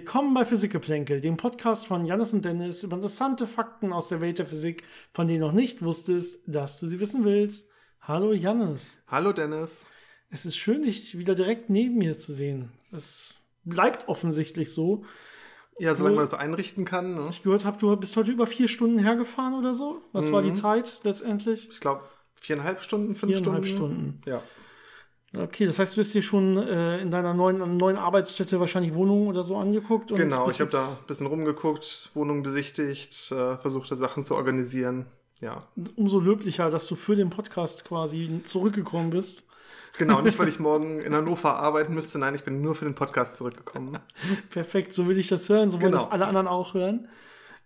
Willkommen bei Physikgeplänkel, dem Podcast von Janis und Dennis über interessante Fakten aus der Welt der Physik, von denen du noch nicht wusstest, dass du sie wissen willst. Hallo Janis. Hallo Dennis. Es ist schön, dich wieder direkt neben mir zu sehen. Es bleibt offensichtlich so. Ja, solange man das einrichten kann. Ne? Ich gehört habe, du bist heute über vier Stunden hergefahren oder so. Was mhm. war die Zeit letztendlich? Ich glaube viereinhalb Stunden, fünf viereinhalb Stunden. Stunden. Ja. Okay, das heißt, du hast dir schon äh, in deiner neuen, neuen Arbeitsstätte wahrscheinlich Wohnungen oder so angeguckt? genau, ich habe da ein bisschen rumgeguckt, Wohnungen besichtigt, äh, versucht, Sachen zu organisieren. Ja. Umso löblicher, dass du für den Podcast quasi zurückgekommen bist. Genau, nicht weil ich morgen in Hannover arbeiten müsste, nein, ich bin nur für den Podcast zurückgekommen. Perfekt, so will ich das hören, so wollen genau. das alle anderen auch hören.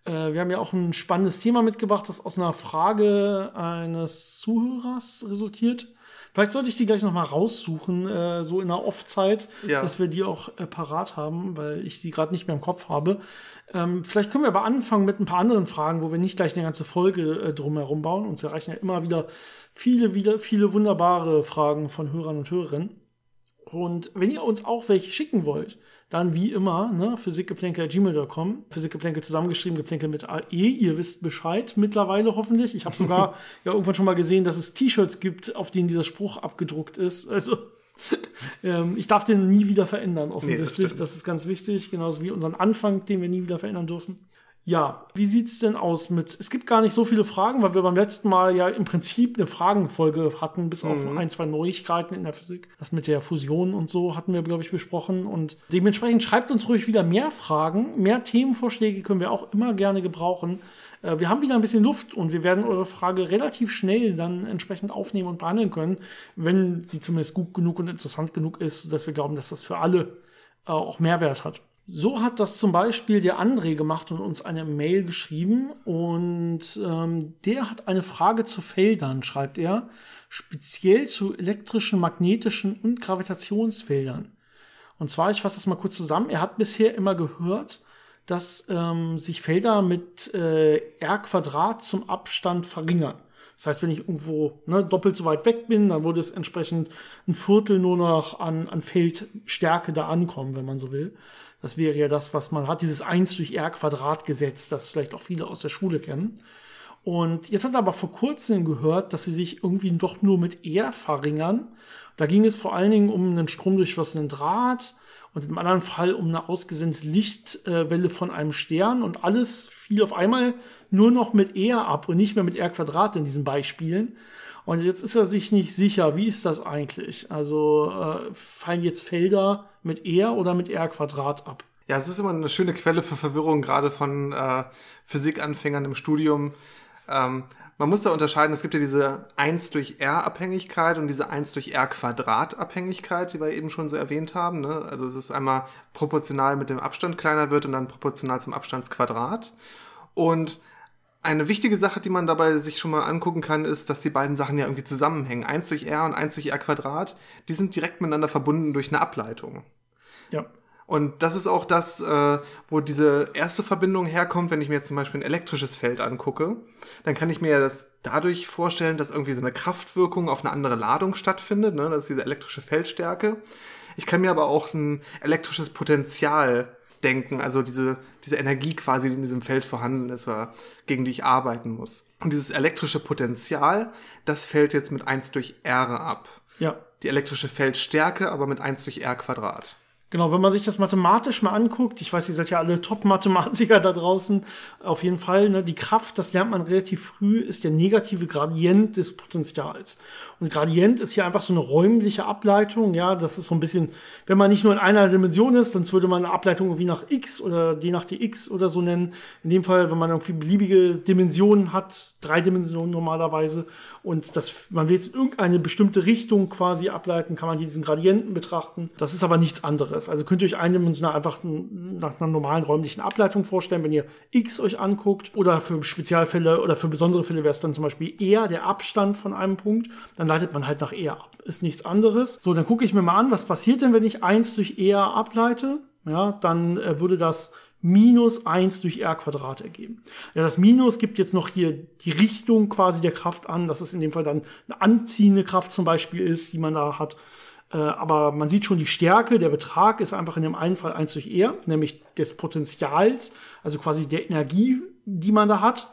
Äh, wir haben ja auch ein spannendes Thema mitgebracht, das aus einer Frage eines Zuhörers resultiert. Vielleicht sollte ich die gleich nochmal raussuchen, äh, so in der Off-Zeit, ja. dass wir die auch äh, parat haben, weil ich sie gerade nicht mehr im Kopf habe. Ähm, vielleicht können wir aber anfangen mit ein paar anderen Fragen, wo wir nicht gleich eine ganze Folge äh, drumherum bauen. Uns erreichen ja immer wieder viele, wieder viele wunderbare Fragen von Hörern und Hörerinnen. Und wenn ihr uns auch welche schicken wollt, dann wie immer, ne, physikgeplänkel.gmail.com, Physikgeplänkel zusammengeschrieben, Geplänkel mit AE, ihr wisst Bescheid mittlerweile hoffentlich. Ich habe sogar ja irgendwann schon mal gesehen, dass es T-Shirts gibt, auf denen dieser Spruch abgedruckt ist. Also ähm, ich darf den nie wieder verändern, offensichtlich. Nee, das, das, ist ganz wichtig, genauso wie unseren Anfang, den wir nie wieder verändern dürfen. Ja, wie sieht's denn aus mit, es gibt gar nicht so viele Fragen, weil wir beim letzten Mal ja im Prinzip eine Fragenfolge hatten, bis auf mhm. ein, zwei Neuigkeiten in der Physik. Das mit der Fusion und so hatten wir, glaube ich, besprochen. Und dementsprechend schreibt uns ruhig wieder mehr Fragen, mehr Themenvorschläge können wir auch immer gerne gebrauchen. Äh, wir haben wieder ein bisschen Luft und wir werden eure Frage relativ schnell dann entsprechend aufnehmen und behandeln können, wenn sie zumindest gut genug und interessant genug ist, dass wir glauben, dass das für alle äh, auch Mehrwert hat. So hat das zum Beispiel der André gemacht und uns eine Mail geschrieben. Und ähm, der hat eine Frage zu Feldern, schreibt er, speziell zu elektrischen, magnetischen und Gravitationsfeldern. Und zwar, ich fasse das mal kurz zusammen, er hat bisher immer gehört, dass ähm, sich Felder mit äh, r Quadrat zum Abstand verringern. Das heißt, wenn ich irgendwo ne, doppelt so weit weg bin, dann würde es entsprechend ein Viertel nur noch an, an Feldstärke da ankommen, wenn man so will. Das wäre ja das, was man hat, dieses 1 durch R Quadrat Gesetz, das vielleicht auch viele aus der Schule kennen. Und jetzt hat er aber vor kurzem gehört, dass sie sich irgendwie doch nur mit R verringern. Da ging es vor allen Dingen um einen stromdurchflossenen Draht und im anderen Fall um eine ausgesendete Lichtwelle von einem Stern und alles fiel auf einmal nur noch mit R ab und nicht mehr mit R Quadrat in diesen Beispielen. Und jetzt ist er sich nicht sicher, wie ist das eigentlich? Also äh, fallen jetzt Felder mit R oder mit R Quadrat ab? Ja, es ist immer eine schöne Quelle für Verwirrung, gerade von äh, Physikanfängern im Studium. Ähm, man muss da unterscheiden, es gibt ja diese 1 durch R Abhängigkeit und diese 1 durch R Quadrat Abhängigkeit, die wir eben schon so erwähnt haben. Ne? Also es ist einmal proportional mit dem Abstand kleiner wird und dann proportional zum Abstandsquadrat. Und eine wichtige Sache, die man dabei sich schon mal angucken kann, ist, dass die beiden Sachen ja irgendwie zusammenhängen. 1 durch r und 1 durch r Quadrat, die sind direkt miteinander verbunden durch eine Ableitung. Ja. Und das ist auch das, äh, wo diese erste Verbindung herkommt, wenn ich mir jetzt zum Beispiel ein elektrisches Feld angucke, dann kann ich mir ja das dadurch vorstellen, dass irgendwie so eine Kraftwirkung auf eine andere Ladung stattfindet, ne? das ist diese elektrische Feldstärke. Ich kann mir aber auch ein elektrisches Potenzial denken, also diese, diese Energie quasi, die in diesem Feld vorhanden ist oder gegen die ich arbeiten muss. Und dieses elektrische Potenzial, das fällt jetzt mit 1 durch R ab. Ja. Die elektrische Feldstärke aber mit 1 durch R Quadrat. Genau, wenn man sich das mathematisch mal anguckt, ich weiß, ihr seid ja alle Top-Mathematiker da draußen, auf jeden Fall, ne, die Kraft, das lernt man relativ früh, ist der negative Gradient des Potentials. Und Gradient ist hier einfach so eine räumliche Ableitung, ja, das ist so ein bisschen, wenn man nicht nur in einer Dimension ist, dann würde man eine Ableitung irgendwie nach x oder d nach dx oder so nennen. In dem Fall, wenn man irgendwie beliebige Dimensionen hat, drei Dimensionen normalerweise, und das, man will jetzt irgendeine bestimmte Richtung quasi ableiten, kann man diesen Gradienten betrachten. Das ist aber nichts anderes ist. Also könnt ihr euch eindimensional einfach nach einer normalen räumlichen Ableitung vorstellen, wenn ihr x euch anguckt. Oder für Spezialfälle oder für besondere Fälle wäre es dann zum Beispiel eher der Abstand von einem Punkt. Dann leitet man halt nach eher ab. Ist nichts anderes. So, dann gucke ich mir mal an, was passiert denn, wenn ich 1 durch eher ableite. Ja, dann äh, würde das minus 1 durch r Quadrat ergeben. Ja, das Minus gibt jetzt noch hier die Richtung quasi der Kraft an, dass es in dem Fall dann eine anziehende Kraft zum Beispiel ist, die man da hat. Äh, aber man sieht schon die Stärke, der Betrag ist einfach in dem einen Fall 1 durch R, nämlich des Potenzials, also quasi der Energie, die man da hat.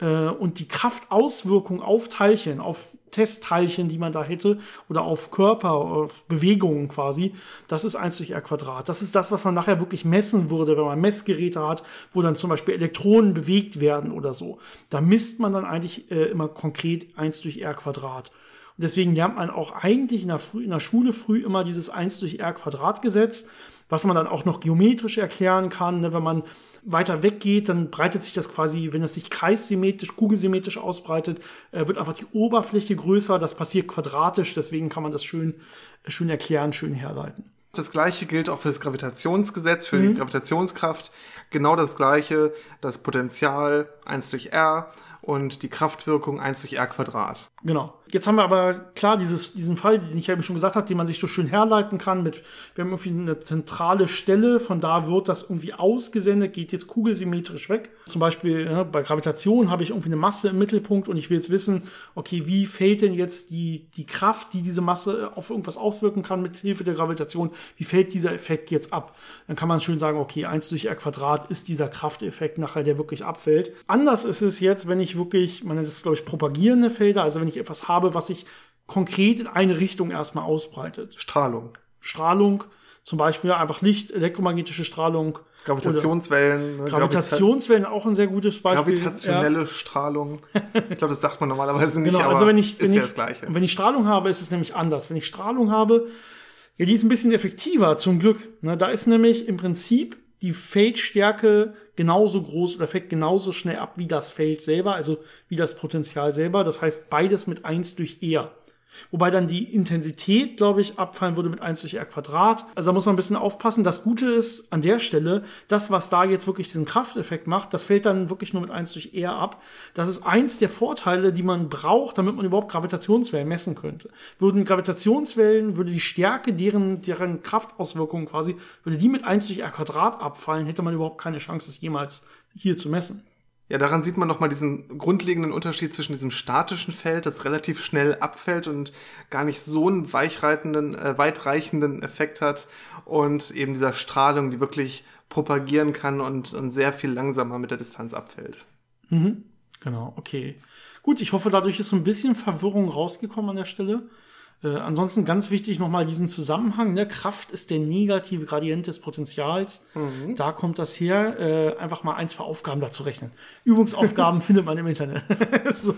Äh, und die Kraftauswirkung auf Teilchen, auf Testteilchen, die man da hätte, oder auf Körper, auf Bewegungen quasi, das ist 1 durch R Quadrat. Das ist das, was man nachher wirklich messen würde, wenn man Messgeräte hat, wo dann zum Beispiel Elektronen bewegt werden oder so. Da misst man dann eigentlich äh, immer konkret 1 durch R Quadrat. Und deswegen lernt man auch eigentlich in der, in der Schule früh immer dieses 1 durch R Quadrat Gesetz, was man dann auch noch geometrisch erklären kann, ne, wenn man weiter weggeht, dann breitet sich das quasi, wenn es sich kreissymmetrisch, kugelsymmetrisch ausbreitet, äh, wird einfach die Oberfläche größer. Das passiert quadratisch, deswegen kann man das schön, schön erklären, schön herleiten. Das gleiche gilt auch für das Gravitationsgesetz, für mhm. die Gravitationskraft. Genau das gleiche, das Potential 1 durch R und die Kraftwirkung 1 durch R Quadrat. Genau. Jetzt haben wir aber klar dieses, diesen Fall, den ich eben schon gesagt habe, den man sich so schön herleiten kann mit, wir haben irgendwie eine zentrale Stelle, von da wird das irgendwie ausgesendet, geht jetzt kugelsymmetrisch weg. Zum Beispiel ja, bei Gravitation habe ich irgendwie eine Masse im Mittelpunkt und ich will jetzt wissen, okay, wie fällt denn jetzt die, die Kraft, die diese Masse auf irgendwas aufwirken kann mit Hilfe der Gravitation, wie fällt dieser Effekt jetzt ab? Dann kann man schön sagen, okay, 1 durch R Quadrat ist dieser Krafteffekt nachher, der wirklich abfällt. Anders ist es jetzt, wenn ich wirklich, man nennt das glaube ich propagierende Felder, also wenn ich etwas habe, habe, was sich konkret in eine Richtung erstmal ausbreitet. Strahlung. Strahlung, zum Beispiel einfach Licht, elektromagnetische Strahlung. Gravitationswellen. Ne? Gravitationswellen auch ein sehr gutes Beispiel. Gravitationelle ja. Strahlung. Ich glaube, das sagt man normalerweise nicht, genau, also wenn ich, wenn ist ich, ja das Gleiche. Wenn ich Strahlung habe, ist es nämlich anders. Wenn ich Strahlung habe, ja, die ist ein bisschen effektiver, zum Glück. Ne, da ist nämlich im Prinzip die Feldstärke genauso groß oder fällt genauso schnell ab wie das Feld selber, also wie das Potenzial selber. Das heißt, beides mit 1 durch R. Wobei dann die Intensität, glaube ich, abfallen würde mit 1 durch r Quadrat. Also da muss man ein bisschen aufpassen. Das Gute ist an der Stelle, das, was da jetzt wirklich diesen Krafteffekt macht, das fällt dann wirklich nur mit 1 durch r ab. Das ist eins der Vorteile, die man braucht, damit man überhaupt Gravitationswellen messen könnte. Würden Gravitationswellen, würde die Stärke deren, deren Kraftauswirkungen quasi, würde die mit 1 durch r Quadrat abfallen, hätte man überhaupt keine Chance, das jemals hier zu messen. Ja, daran sieht man nochmal diesen grundlegenden Unterschied zwischen diesem statischen Feld, das relativ schnell abfällt und gar nicht so einen weichreitenden, äh, weitreichenden Effekt hat und eben dieser Strahlung, die wirklich propagieren kann und, und sehr viel langsamer mit der Distanz abfällt. Mhm. Genau, okay. Gut, ich hoffe, dadurch ist so ein bisschen Verwirrung rausgekommen an der Stelle. Äh, ansonsten ganz wichtig nochmal diesen Zusammenhang. Ne? Kraft ist der negative Gradient des Potentials. Mhm. Da kommt das her. Äh, einfach mal ein, zwei Aufgaben dazu rechnen. Übungsaufgaben findet man im Internet. so.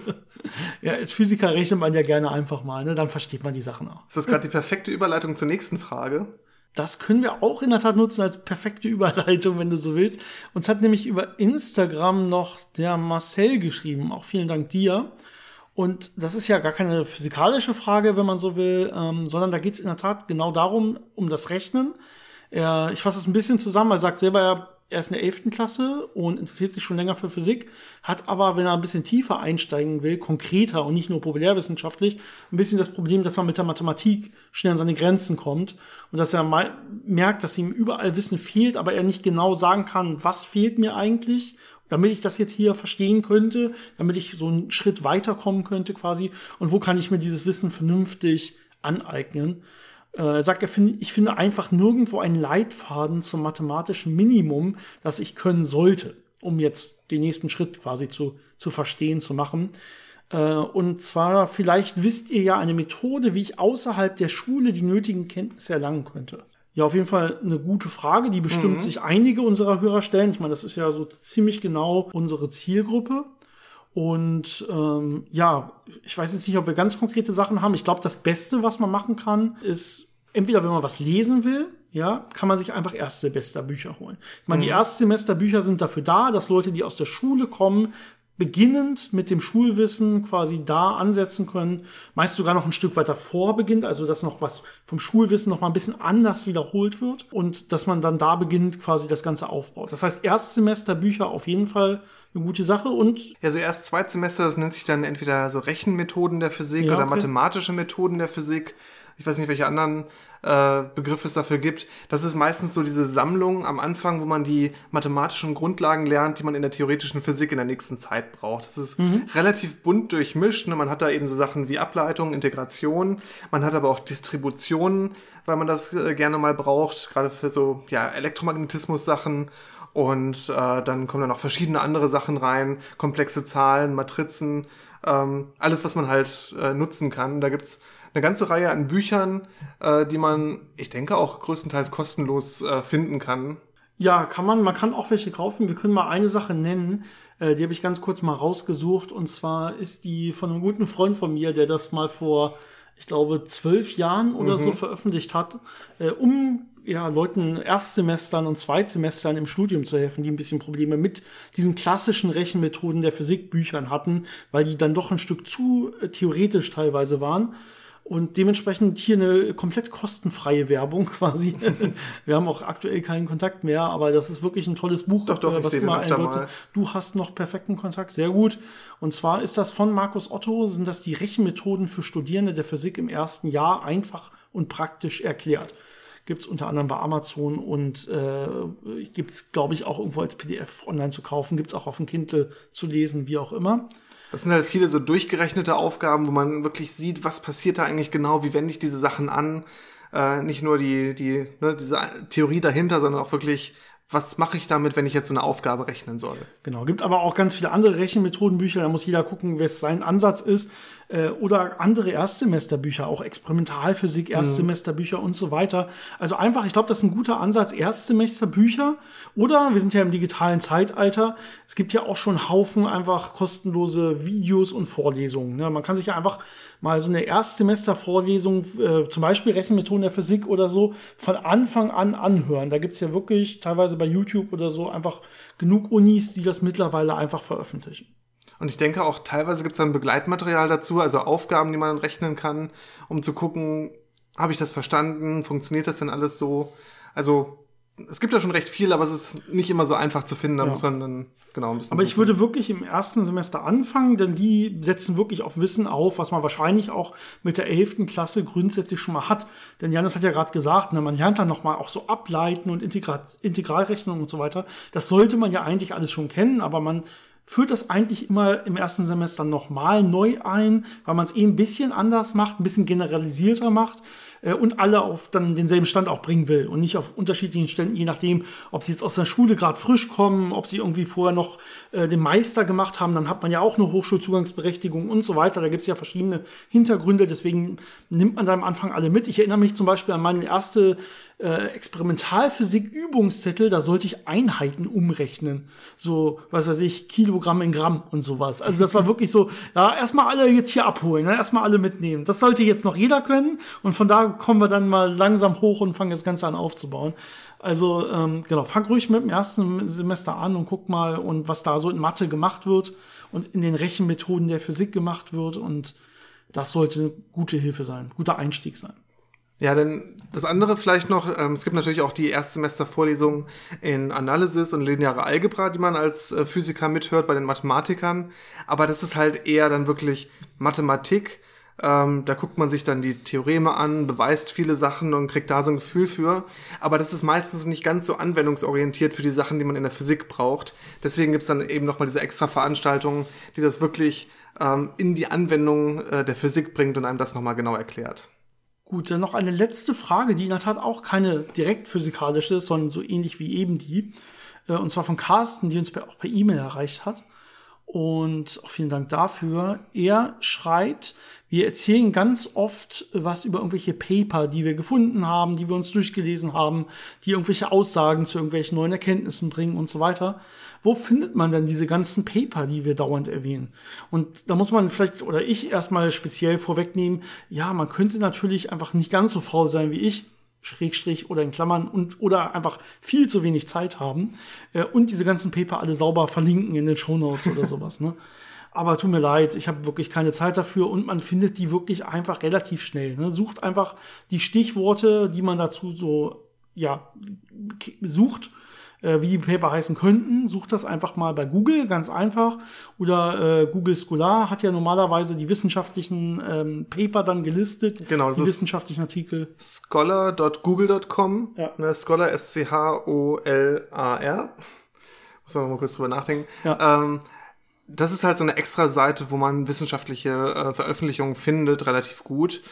Ja, als Physiker rechnet man ja gerne einfach mal. Ne? Dann versteht man die Sachen auch. Ist das gerade die perfekte Überleitung zur nächsten Frage? Das können wir auch in der Tat nutzen als perfekte Überleitung, wenn du so willst. Uns hat nämlich über Instagram noch der Marcel geschrieben. Auch vielen Dank dir. Und das ist ja gar keine physikalische Frage, wenn man so will, ähm, sondern da geht es in der Tat genau darum, um das Rechnen. Er, ich fasse es ein bisschen zusammen. Er sagt selber, er ist in der 11. Klasse und interessiert sich schon länger für Physik, hat aber, wenn er ein bisschen tiefer einsteigen will, konkreter und nicht nur populärwissenschaftlich, ein bisschen das Problem, dass man mit der Mathematik schnell an seine Grenzen kommt und dass er merkt, dass ihm überall Wissen fehlt, aber er nicht genau sagen kann, was fehlt mir eigentlich damit ich das jetzt hier verstehen könnte, damit ich so einen Schritt weiterkommen könnte quasi und wo kann ich mir dieses Wissen vernünftig aneignen. Äh, er sagt, er find, ich finde einfach nirgendwo einen Leitfaden zum mathematischen Minimum, das ich können sollte, um jetzt den nächsten Schritt quasi zu, zu verstehen, zu machen. Äh, und zwar, vielleicht wisst ihr ja eine Methode, wie ich außerhalb der Schule die nötigen Kenntnisse erlangen könnte. Ja, auf jeden Fall eine gute Frage, die bestimmt mhm. sich einige unserer Hörer stellen. Ich meine, das ist ja so ziemlich genau unsere Zielgruppe. Und ähm, ja, ich weiß jetzt nicht, ob wir ganz konkrete Sachen haben. Ich glaube, das Beste, was man machen kann, ist entweder, wenn man was lesen will, ja, kann man sich einfach Erstsemesterbücher holen. Ich meine, mhm. die Erstsemesterbücher sind dafür da, dass Leute, die aus der Schule kommen, beginnend mit dem Schulwissen quasi da ansetzen können, meist sogar noch ein Stück weiter vorbeginnt, also dass noch was vom Schulwissen noch mal ein bisschen anders wiederholt wird und dass man dann da beginnt quasi das Ganze aufbaut. Das heißt, Erstsemesterbücher auf jeden Fall eine gute Sache und. Ja, so erst Zweitsemester, das nennt sich dann entweder so Rechenmethoden der Physik ja, oder mathematische Methoden der Physik. Ich weiß nicht, welche anderen äh, Begriff es dafür gibt. Das ist meistens so diese Sammlung am Anfang, wo man die mathematischen Grundlagen lernt, die man in der theoretischen Physik in der nächsten Zeit braucht. Das ist mhm. relativ bunt durchmischt. Ne? Man hat da eben so Sachen wie Ableitung, Integration. Man hat aber auch Distributionen, weil man das äh, gerne mal braucht, gerade für so ja, Elektromagnetismus-Sachen. Und äh, dann kommen da noch verschiedene andere Sachen rein, komplexe Zahlen, Matrizen, ähm, alles, was man halt äh, nutzen kann. Da gibt's eine ganze Reihe an Büchern, äh, die man, ich denke, auch größtenteils kostenlos äh, finden kann. Ja, kann man. Man kann auch welche kaufen. Wir können mal eine Sache nennen. Äh, die habe ich ganz kurz mal rausgesucht. Und zwar ist die von einem guten Freund von mir, der das mal vor, ich glaube, zwölf Jahren oder mhm. so veröffentlicht hat, äh, um ja, Leuten Erstsemestern und Zweitsemestern im Studium zu helfen, die ein bisschen Probleme mit diesen klassischen Rechenmethoden der Physikbüchern hatten, weil die dann doch ein Stück zu äh, theoretisch teilweise waren. Und dementsprechend hier eine komplett kostenfreie Werbung quasi. Wir haben auch aktuell keinen Kontakt mehr, aber das ist wirklich ein tolles Buch. Doch, doch, äh, was ich immer Leute, Du hast noch perfekten Kontakt, sehr gut. Und zwar ist das von Markus Otto, sind das die Rechenmethoden für Studierende der Physik im ersten Jahr einfach und praktisch erklärt. Gibt's unter anderem bei Amazon und äh, gibt's, glaube ich, auch irgendwo als PDF online zu kaufen. Gibt's auch auf dem Kindle zu lesen, wie auch immer. Das sind halt viele so durchgerechnete Aufgaben, wo man wirklich sieht, was passiert da eigentlich genau, wie wende ich diese Sachen an. Äh, nicht nur die, die, ne, diese Theorie dahinter, sondern auch wirklich, was mache ich damit, wenn ich jetzt so eine Aufgabe rechnen soll. Genau, gibt aber auch ganz viele andere Rechenmethodenbücher, da muss jeder gucken, was sein Ansatz ist. Äh, oder andere Erstsemesterbücher, auch Experimentalphysik, mhm. Erstsemesterbücher mhm. und so weiter. Also einfach, ich glaube, das ist ein guter Ansatz, Erstsemesterbücher. Oder wir sind ja im digitalen Zeitalter. Es gibt ja auch schon Haufen einfach kostenlose Videos und Vorlesungen. Ne? Man kann sich ja einfach mal so eine Erstsemestervorlesung, äh, zum Beispiel Rechenmethoden der Physik oder so, von Anfang an anhören. Da gibt's ja wirklich teilweise bei YouTube oder so einfach genug Unis, die das mittlerweile einfach veröffentlichen. Und ich denke auch, teilweise gibt es dann Begleitmaterial dazu, also Aufgaben, die man rechnen kann, um zu gucken, habe ich das verstanden, funktioniert das denn alles so? Also es gibt ja schon recht viel, aber es ist nicht immer so einfach zu finden. Da ja. muss man dann genau ein bisschen. Aber ich würde wirklich im ersten Semester anfangen, denn die setzen wirklich auf Wissen auf, was man wahrscheinlich auch mit der elften Klasse grundsätzlich schon mal hat. Denn Janis hat ja gerade gesagt, ne, man lernt dann noch mal auch so Ableiten und Integral Integralrechnung und so weiter. Das sollte man ja eigentlich alles schon kennen, aber man führt das eigentlich immer im ersten Semester nochmal neu ein, weil man es eh ein bisschen anders macht, ein bisschen generalisierter macht äh, und alle auf dann denselben Stand auch bringen will und nicht auf unterschiedlichen Ständen, je nachdem, ob sie jetzt aus der Schule gerade frisch kommen, ob sie irgendwie vorher noch äh, den Meister gemacht haben, dann hat man ja auch eine Hochschulzugangsberechtigung und so weiter. Da gibt es ja verschiedene Hintergründe, deswegen nimmt man da am Anfang alle mit. Ich erinnere mich zum Beispiel an meine erste äh, Experimentalphysik-Übungszettel, da sollte ich Einheiten umrechnen. So, was weiß ich, Kilogramm in Gramm und sowas. Also das war wirklich so, ja, erstmal alle jetzt hier abholen, ne? erstmal alle mitnehmen. Das sollte jetzt noch jeder können und von da kommen wir dann mal langsam hoch und fangen das Ganze an aufzubauen. Also ähm, genau, fang ruhig mit dem ersten Semester an und guck mal und was da so in Mathe gemacht wird und in den Rechenmethoden der Physik gemacht wird und das sollte eine gute Hilfe sein, guter Einstieg sein. Ja, denn das andere vielleicht noch, ähm, es gibt natürlich auch die Erstsemester-Vorlesungen in Analysis und lineare Algebra, die man als äh, Physiker mithört bei den Mathematikern. Aber das ist halt eher dann wirklich Mathematik. Ähm, da guckt man sich dann die Theoreme an, beweist viele Sachen und kriegt da so ein Gefühl für. Aber das ist meistens nicht ganz so anwendungsorientiert für die Sachen, die man in der Physik braucht. Deswegen gibt's dann eben nochmal diese extra Veranstaltungen, die das wirklich ähm, in die Anwendung äh, der Physik bringt und einem das nochmal genau erklärt. Gut, dann noch eine letzte Frage, die in der Tat auch keine direkt physikalische ist, sondern so ähnlich wie eben die. Äh, und zwar von Carsten, die uns auch per E-Mail erreicht hat. Und auch vielen Dank dafür. Er schreibt, wir erzählen ganz oft was über irgendwelche Paper, die wir gefunden haben, die wir uns durchgelesen haben, die irgendwelche Aussagen zu irgendwelchen neuen Erkenntnissen bringen und so weiter. Wo findet man denn diese ganzen Paper, die wir dauernd erwähnen? Und da muss man vielleicht, oder ich erstmal speziell vorwegnehmen, ja, man könnte natürlich einfach nicht ganz so faul sein wie ich, Schrägstrich oder in Klammern und oder einfach viel zu wenig Zeit haben äh, und diese ganzen Paper alle sauber verlinken in den Show Notes oder sowas. Ne? Aber tut mir leid, ich habe wirklich keine Zeit dafür und man findet die wirklich einfach relativ schnell. Ne? Sucht einfach die Stichworte, die man dazu so ja sucht äh, wie die Paper heißen könnten, sucht das einfach mal bei Google, ganz einfach. Oder äh, Google Scholar hat ja normalerweise die wissenschaftlichen ähm, Paper dann gelistet, genau, das die wissenschaftlichen Artikel. Scholar.google.com, ja. ne, Scholar S-C-H-O-L-A-R. Muss man mal kurz drüber nachdenken. Ja. Ähm, das ist halt so eine extra Seite, wo man wissenschaftliche äh, Veröffentlichungen findet, relativ gut.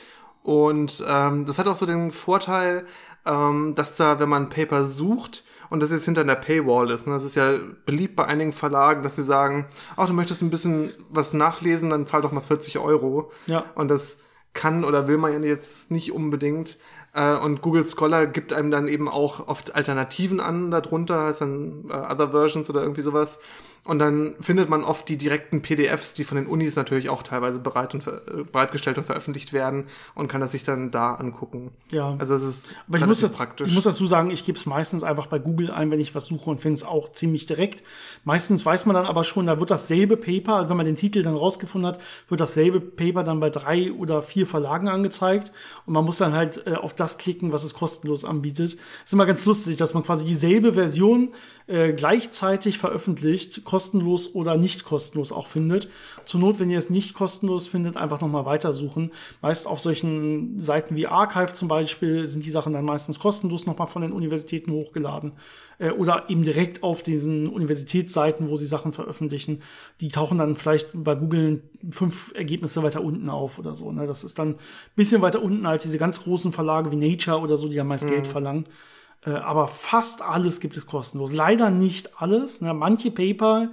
Und ähm, das hat auch so den Vorteil, ähm, dass da, wenn man Paper sucht, und das jetzt hinter einer Paywall ist. Ne? Das ist ja beliebt bei einigen Verlagen, dass sie sagen, ach, du möchtest ein bisschen was nachlesen, dann zahl doch mal 40 Euro. Ja. Und das kann oder will man ja jetzt nicht unbedingt. Äh, und Google Scholar gibt einem dann eben auch oft Alternativen an darunter, heißt dann äh, Other Versions oder irgendwie sowas. Und dann findet man oft die direkten PDFs, die von den Unis natürlich auch teilweise bereit und, äh, bereitgestellt und veröffentlicht werden und kann das sich dann da angucken. Ja. Also es ist Aber ich muss, das, praktisch. Ich muss dazu sagen, ich gebe es meistens einfach bei Google ein, wenn ich was suche und finde es auch ziemlich direkt. Meistens weiß man dann aber schon, da wird dasselbe Paper, wenn man den Titel dann rausgefunden hat, wird dasselbe Paper dann bei drei oder vier Verlagen angezeigt und man muss dann halt äh, auf das klicken, was es kostenlos anbietet. Ist immer ganz lustig, dass man quasi dieselbe Version äh, gleichzeitig veröffentlicht, kostenlos oder nicht kostenlos auch findet. Zur Not, wenn ihr es nicht kostenlos findet, einfach nochmal weitersuchen. Meist auf solchen Seiten wie Archive zum Beispiel sind die Sachen dann meistens kostenlos nochmal von den Universitäten hochgeladen. Äh, oder eben direkt auf diesen Universitätsseiten, wo sie Sachen veröffentlichen. Die tauchen dann vielleicht bei Google fünf Ergebnisse weiter unten auf oder so. Ne? Das ist dann ein bisschen weiter unten als diese ganz großen Verlage wie Nature oder so, die ja meist mhm. Geld verlangen. Äh, aber fast alles gibt es kostenlos. Leider nicht alles. Ne? Manche Paper,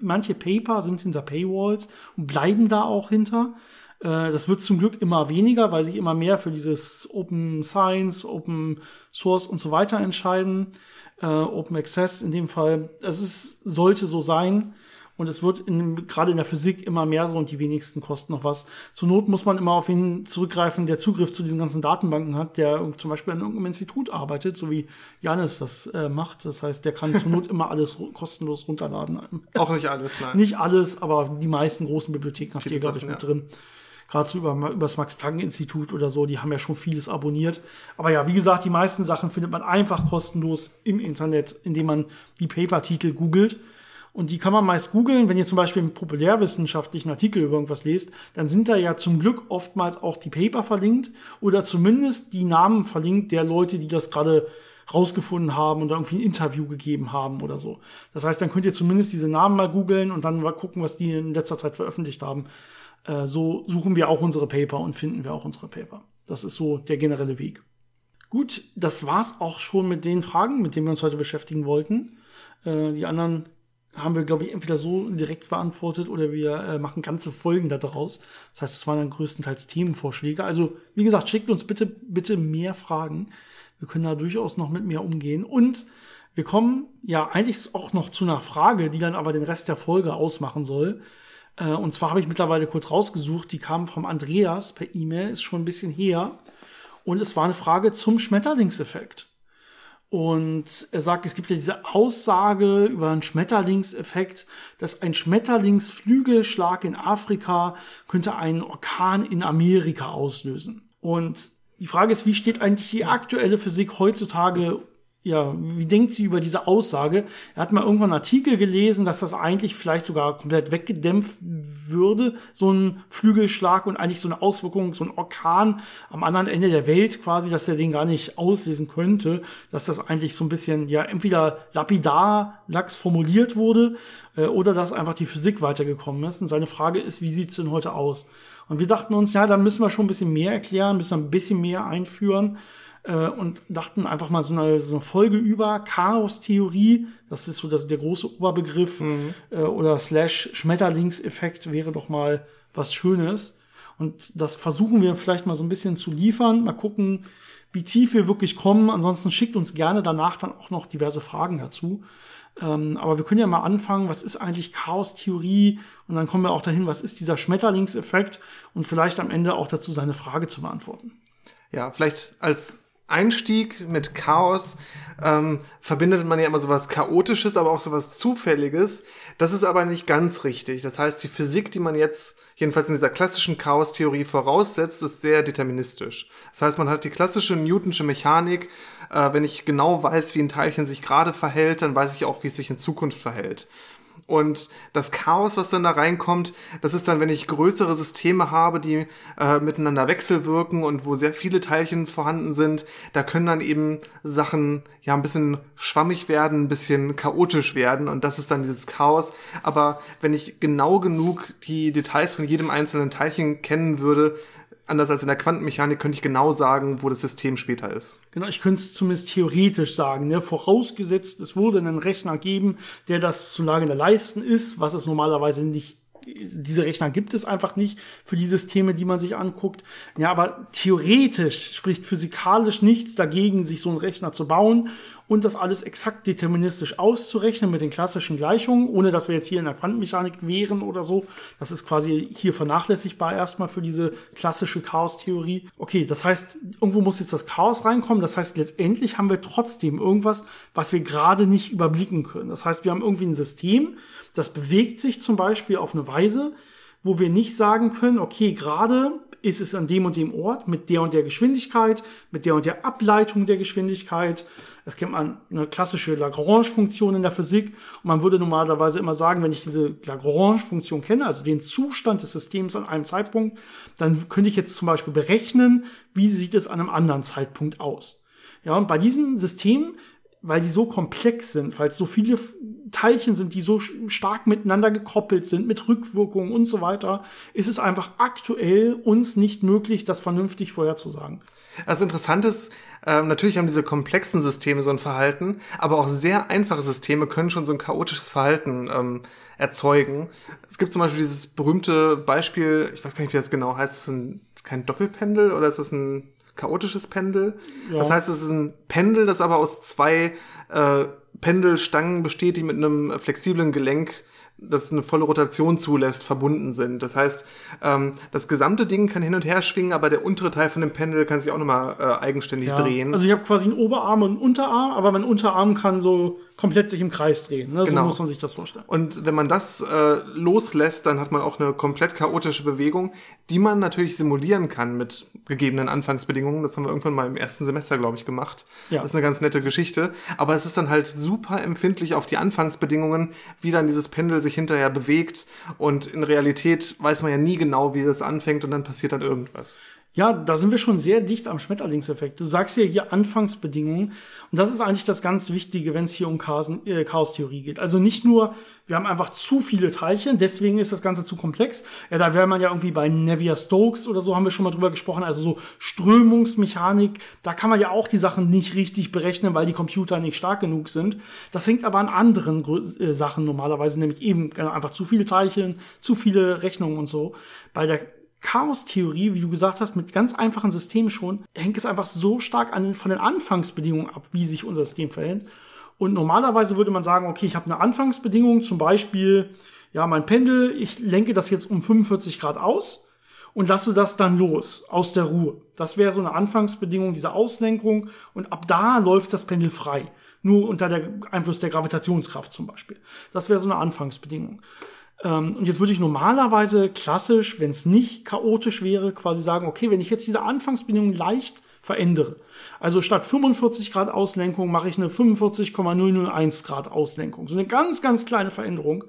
manche Paper sind hinter Paywalls und bleiben da auch hinter. Äh, das wird zum Glück immer weniger, weil sich immer mehr für dieses Open Science, Open Source und so weiter entscheiden. Äh, Open Access in dem Fall. Es sollte so sein. Und es wird in, gerade in der Physik immer mehr so und die wenigsten kosten noch was. Zur Not muss man immer auf ihn zurückgreifen, der Zugriff zu diesen ganzen Datenbanken hat, der zum Beispiel an irgendeinem Institut arbeitet, so wie Janis das äh, macht. Das heißt, der kann zur Not immer alles kostenlos runterladen. Auch nicht alles, nein. Nicht alles, aber die meisten großen Bibliotheken habt ihr, glaube ich, mit ja. drin gerade so über, über das Max-Planck-Institut oder so, die haben ja schon vieles abonniert. Aber ja, wie gesagt, die meisten Sachen findet man einfach kostenlos im Internet, indem man die Paper-Titel googelt. Und die kann man meist googeln. Wenn ihr zum Beispiel einen populärwissenschaftlichen Artikel über irgendwas lest, dann sind da ja zum Glück oftmals auch die Paper verlinkt oder zumindest die Namen verlinkt der Leute, die das gerade rausgefunden haben oder irgendwie ein Interview gegeben haben oder so. Das heißt, dann könnt ihr zumindest diese Namen mal googeln und dann mal gucken, was die in letzter Zeit veröffentlicht haben. Äh, so suchen wir auch unsere Paper und finden wir auch unsere Paper. Das ist so der generelle Weg. Gut, das war's auch schon mit den Fragen, mit denen wir uns heute beschäftigen wollten. Äh, die anderen haben wir, glaube ich, entweder so direkt beantwortet oder wir äh, machen ganze Folgen daraus. Das heißt, es waren dann größtenteils Themenvorschläge. Also, wie gesagt, schickt uns bitte, bitte mehr Fragen. Wir können da durchaus noch mit mehr umgehen. Und wir kommen ja eigentlich auch noch zu einer Frage, die dann aber den Rest der Folge ausmachen soll. Äh, und zwar habe ich mittlerweile kurz rausgesucht, die kam vom Andreas per E-Mail, ist schon ein bisschen her. Und es war eine Frage zum Schmetterlingseffekt. Und er sagt, es gibt ja diese Aussage über einen Schmetterlingseffekt, dass ein Schmetterlingsflügelschlag in Afrika könnte einen Orkan in Amerika auslösen. Und die Frage ist, wie steht eigentlich die aktuelle Physik heutzutage ja, wie denkt sie über diese Aussage? Er hat mal irgendwann einen Artikel gelesen, dass das eigentlich vielleicht sogar komplett weggedämpft würde, so ein Flügelschlag und eigentlich so eine Auswirkung, so ein Orkan am anderen Ende der Welt quasi, dass er den gar nicht auslesen könnte, dass das eigentlich so ein bisschen, ja, entweder lapidar, lax formuliert wurde, äh, oder dass einfach die Physik weitergekommen ist. Und seine Frage ist, wie sieht's denn heute aus? Und wir dachten uns, ja, da müssen wir schon ein bisschen mehr erklären, müssen wir ein bisschen mehr einführen äh, und dachten einfach mal so eine, so eine Folge über Chaos-Theorie, das ist so das, der große Oberbegriff, mhm. äh, oder slash Schmetterlingseffekt wäre doch mal was Schönes. Und das versuchen wir vielleicht mal so ein bisschen zu liefern, mal gucken, wie tief wir wirklich kommen. Ansonsten schickt uns gerne danach dann auch noch diverse Fragen dazu. Ähm, aber wir können ja mal anfangen, was ist eigentlich Chaos-Theorie? Und dann kommen wir auch dahin, was ist dieser Schmetterlingseffekt? Und vielleicht am Ende auch dazu seine Frage zu beantworten. Ja, vielleicht als Einstieg mit Chaos ähm, verbindet man ja immer sowas Chaotisches, aber auch sowas Zufälliges. Das ist aber nicht ganz richtig. Das heißt, die Physik, die man jetzt jedenfalls in dieser klassischen Chaostheorie voraussetzt, ist sehr deterministisch. Das heißt, man hat die klassische Newtonsche Mechanik. Äh, wenn ich genau weiß, wie ein Teilchen sich gerade verhält, dann weiß ich auch, wie es sich in Zukunft verhält. Und das Chaos, was dann da reinkommt, das ist dann, wenn ich größere Systeme habe, die äh, miteinander wechselwirken und wo sehr viele Teilchen vorhanden sind, da können dann eben Sachen ja ein bisschen schwammig werden, ein bisschen chaotisch werden und das ist dann dieses Chaos. Aber wenn ich genau genug die Details von jedem einzelnen Teilchen kennen würde, anders als in der Quantenmechanik könnte ich genau sagen, wo das System später ist. Genau, ich könnte es zumindest theoretisch sagen. Ne? Vorausgesetzt, es würde einen Rechner geben, der das zu der Leisten ist, was es normalerweise nicht diese Rechner gibt es einfach nicht für die Systeme, die man sich anguckt. Ja, aber theoretisch spricht physikalisch nichts dagegen, sich so einen Rechner zu bauen und das alles exakt deterministisch auszurechnen mit den klassischen Gleichungen, ohne dass wir jetzt hier in der Quantenmechanik wären oder so. Das ist quasi hier vernachlässigbar erstmal für diese klassische Chaos-Theorie. Okay, das heißt, irgendwo muss jetzt das Chaos reinkommen. Das heißt, letztendlich haben wir trotzdem irgendwas, was wir gerade nicht überblicken können. Das heißt, wir haben irgendwie ein System, das bewegt sich zum Beispiel auf eine Weise, wo wir nicht sagen können, okay, gerade ist es an dem und dem Ort mit der und der Geschwindigkeit, mit der und der Ableitung der Geschwindigkeit. Das kennt man eine klassische Lagrange-Funktion in der Physik. Und man würde normalerweise immer sagen, wenn ich diese Lagrange-Funktion kenne, also den Zustand des Systems an einem Zeitpunkt, dann könnte ich jetzt zum Beispiel berechnen, wie sieht es an einem anderen Zeitpunkt aus. Ja, und bei diesen Systemen weil die so komplex sind, weil es so viele Teilchen sind, die so stark miteinander gekoppelt sind, mit Rückwirkungen und so weiter, ist es einfach aktuell uns nicht möglich, das vernünftig vorherzusagen. Also interessant ist, ähm, natürlich haben diese komplexen Systeme so ein Verhalten, aber auch sehr einfache Systeme können schon so ein chaotisches Verhalten ähm, erzeugen. Es gibt zum Beispiel dieses berühmte Beispiel, ich weiß gar nicht, wie das genau heißt, ist es ein, kein Doppelpendel oder ist es ein chaotisches Pendel. Ja. Das heißt, es ist ein Pendel, das aber aus zwei äh, Pendelstangen besteht, die mit einem flexiblen Gelenk das eine volle Rotation zulässt, verbunden sind. Das heißt, ähm, das gesamte Ding kann hin und her schwingen, aber der untere Teil von dem Pendel kann sich auch nochmal äh, eigenständig ja. drehen. Also ich habe quasi einen Oberarm und einen Unterarm, aber mein Unterarm kann so komplett sich im Kreis drehen. Ne? Genau. So muss man sich das vorstellen. Und wenn man das äh, loslässt, dann hat man auch eine komplett chaotische Bewegung, die man natürlich simulieren kann mit gegebenen Anfangsbedingungen. Das haben wir irgendwann mal im ersten Semester, glaube ich, gemacht. Ja. Das ist eine ganz nette Geschichte. Aber es ist dann halt super empfindlich auf die Anfangsbedingungen, wie dann dieses Pendel sich hinterher bewegt. Und in Realität weiß man ja nie genau, wie das anfängt und dann passiert dann irgendwas. Ja, da sind wir schon sehr dicht am Schmetterlingseffekt. Du sagst ja hier Anfangsbedingungen. Und das ist eigentlich das ganz Wichtige, wenn es hier um äh, Chaos-Theorie geht. Also nicht nur, wir haben einfach zu viele Teilchen, deswegen ist das Ganze zu komplex. Ja, da wäre man ja irgendwie bei Navier-Stokes oder so, haben wir schon mal drüber gesprochen. Also so Strömungsmechanik, da kann man ja auch die Sachen nicht richtig berechnen, weil die Computer nicht stark genug sind. Das hängt aber an anderen äh, Sachen normalerweise, nämlich eben einfach zu viele Teilchen, zu viele Rechnungen und so. Bei der Chaos-Theorie, wie du gesagt hast, mit ganz einfachen Systemen schon, hängt es einfach so stark an von den Anfangsbedingungen ab, wie sich unser System verhält. Und normalerweise würde man sagen, okay, ich habe eine Anfangsbedingung, zum Beispiel, ja, mein Pendel, ich lenke das jetzt um 45 Grad aus und lasse das dann los, aus der Ruhe. Das wäre so eine Anfangsbedingung dieser Auslenkung und ab da läuft das Pendel frei. Nur unter der Einfluss der Gravitationskraft zum Beispiel. Das wäre so eine Anfangsbedingung. Ähm, und jetzt würde ich normalerweise klassisch, wenn es nicht chaotisch wäre, quasi sagen, okay, wenn ich jetzt diese Anfangsbedingungen leicht verändere, also statt 45 Grad Auslenkung mache ich eine 45,001 Grad Auslenkung. So eine ganz, ganz kleine Veränderung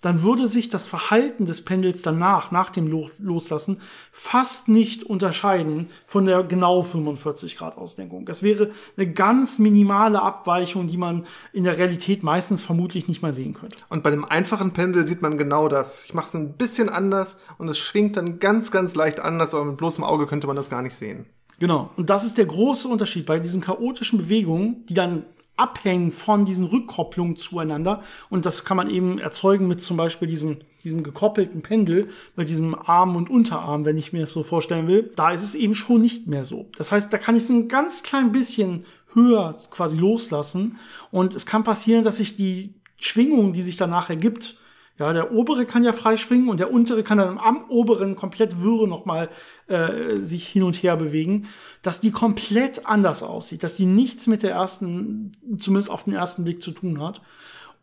dann würde sich das Verhalten des Pendels danach, nach dem Loslassen, fast nicht unterscheiden von der genau 45 Grad Auslenkung. Das wäre eine ganz minimale Abweichung, die man in der Realität meistens vermutlich nicht mal sehen könnte. Und bei dem einfachen Pendel sieht man genau das. Ich mache es ein bisschen anders und es schwingt dann ganz, ganz leicht anders, aber mit bloßem Auge könnte man das gar nicht sehen. Genau. Und das ist der große Unterschied bei diesen chaotischen Bewegungen, die dann abhängen von diesen Rückkopplungen zueinander. Und das kann man eben erzeugen mit zum Beispiel diesem, diesem gekoppelten Pendel, mit diesem Arm und Unterarm, wenn ich mir das so vorstellen will. Da ist es eben schon nicht mehr so. Das heißt, da kann ich es ein ganz klein bisschen höher quasi loslassen. Und es kann passieren, dass sich die Schwingung, die sich danach ergibt, Ja, der obere kann ja frei schwingen und der untere kann dann am oberen komplett Würre nochmal äh, sich hin und her bewegen, dass die komplett anders aussieht, dass die nichts mit der ersten, zumindest auf den ersten Blick zu tun hat.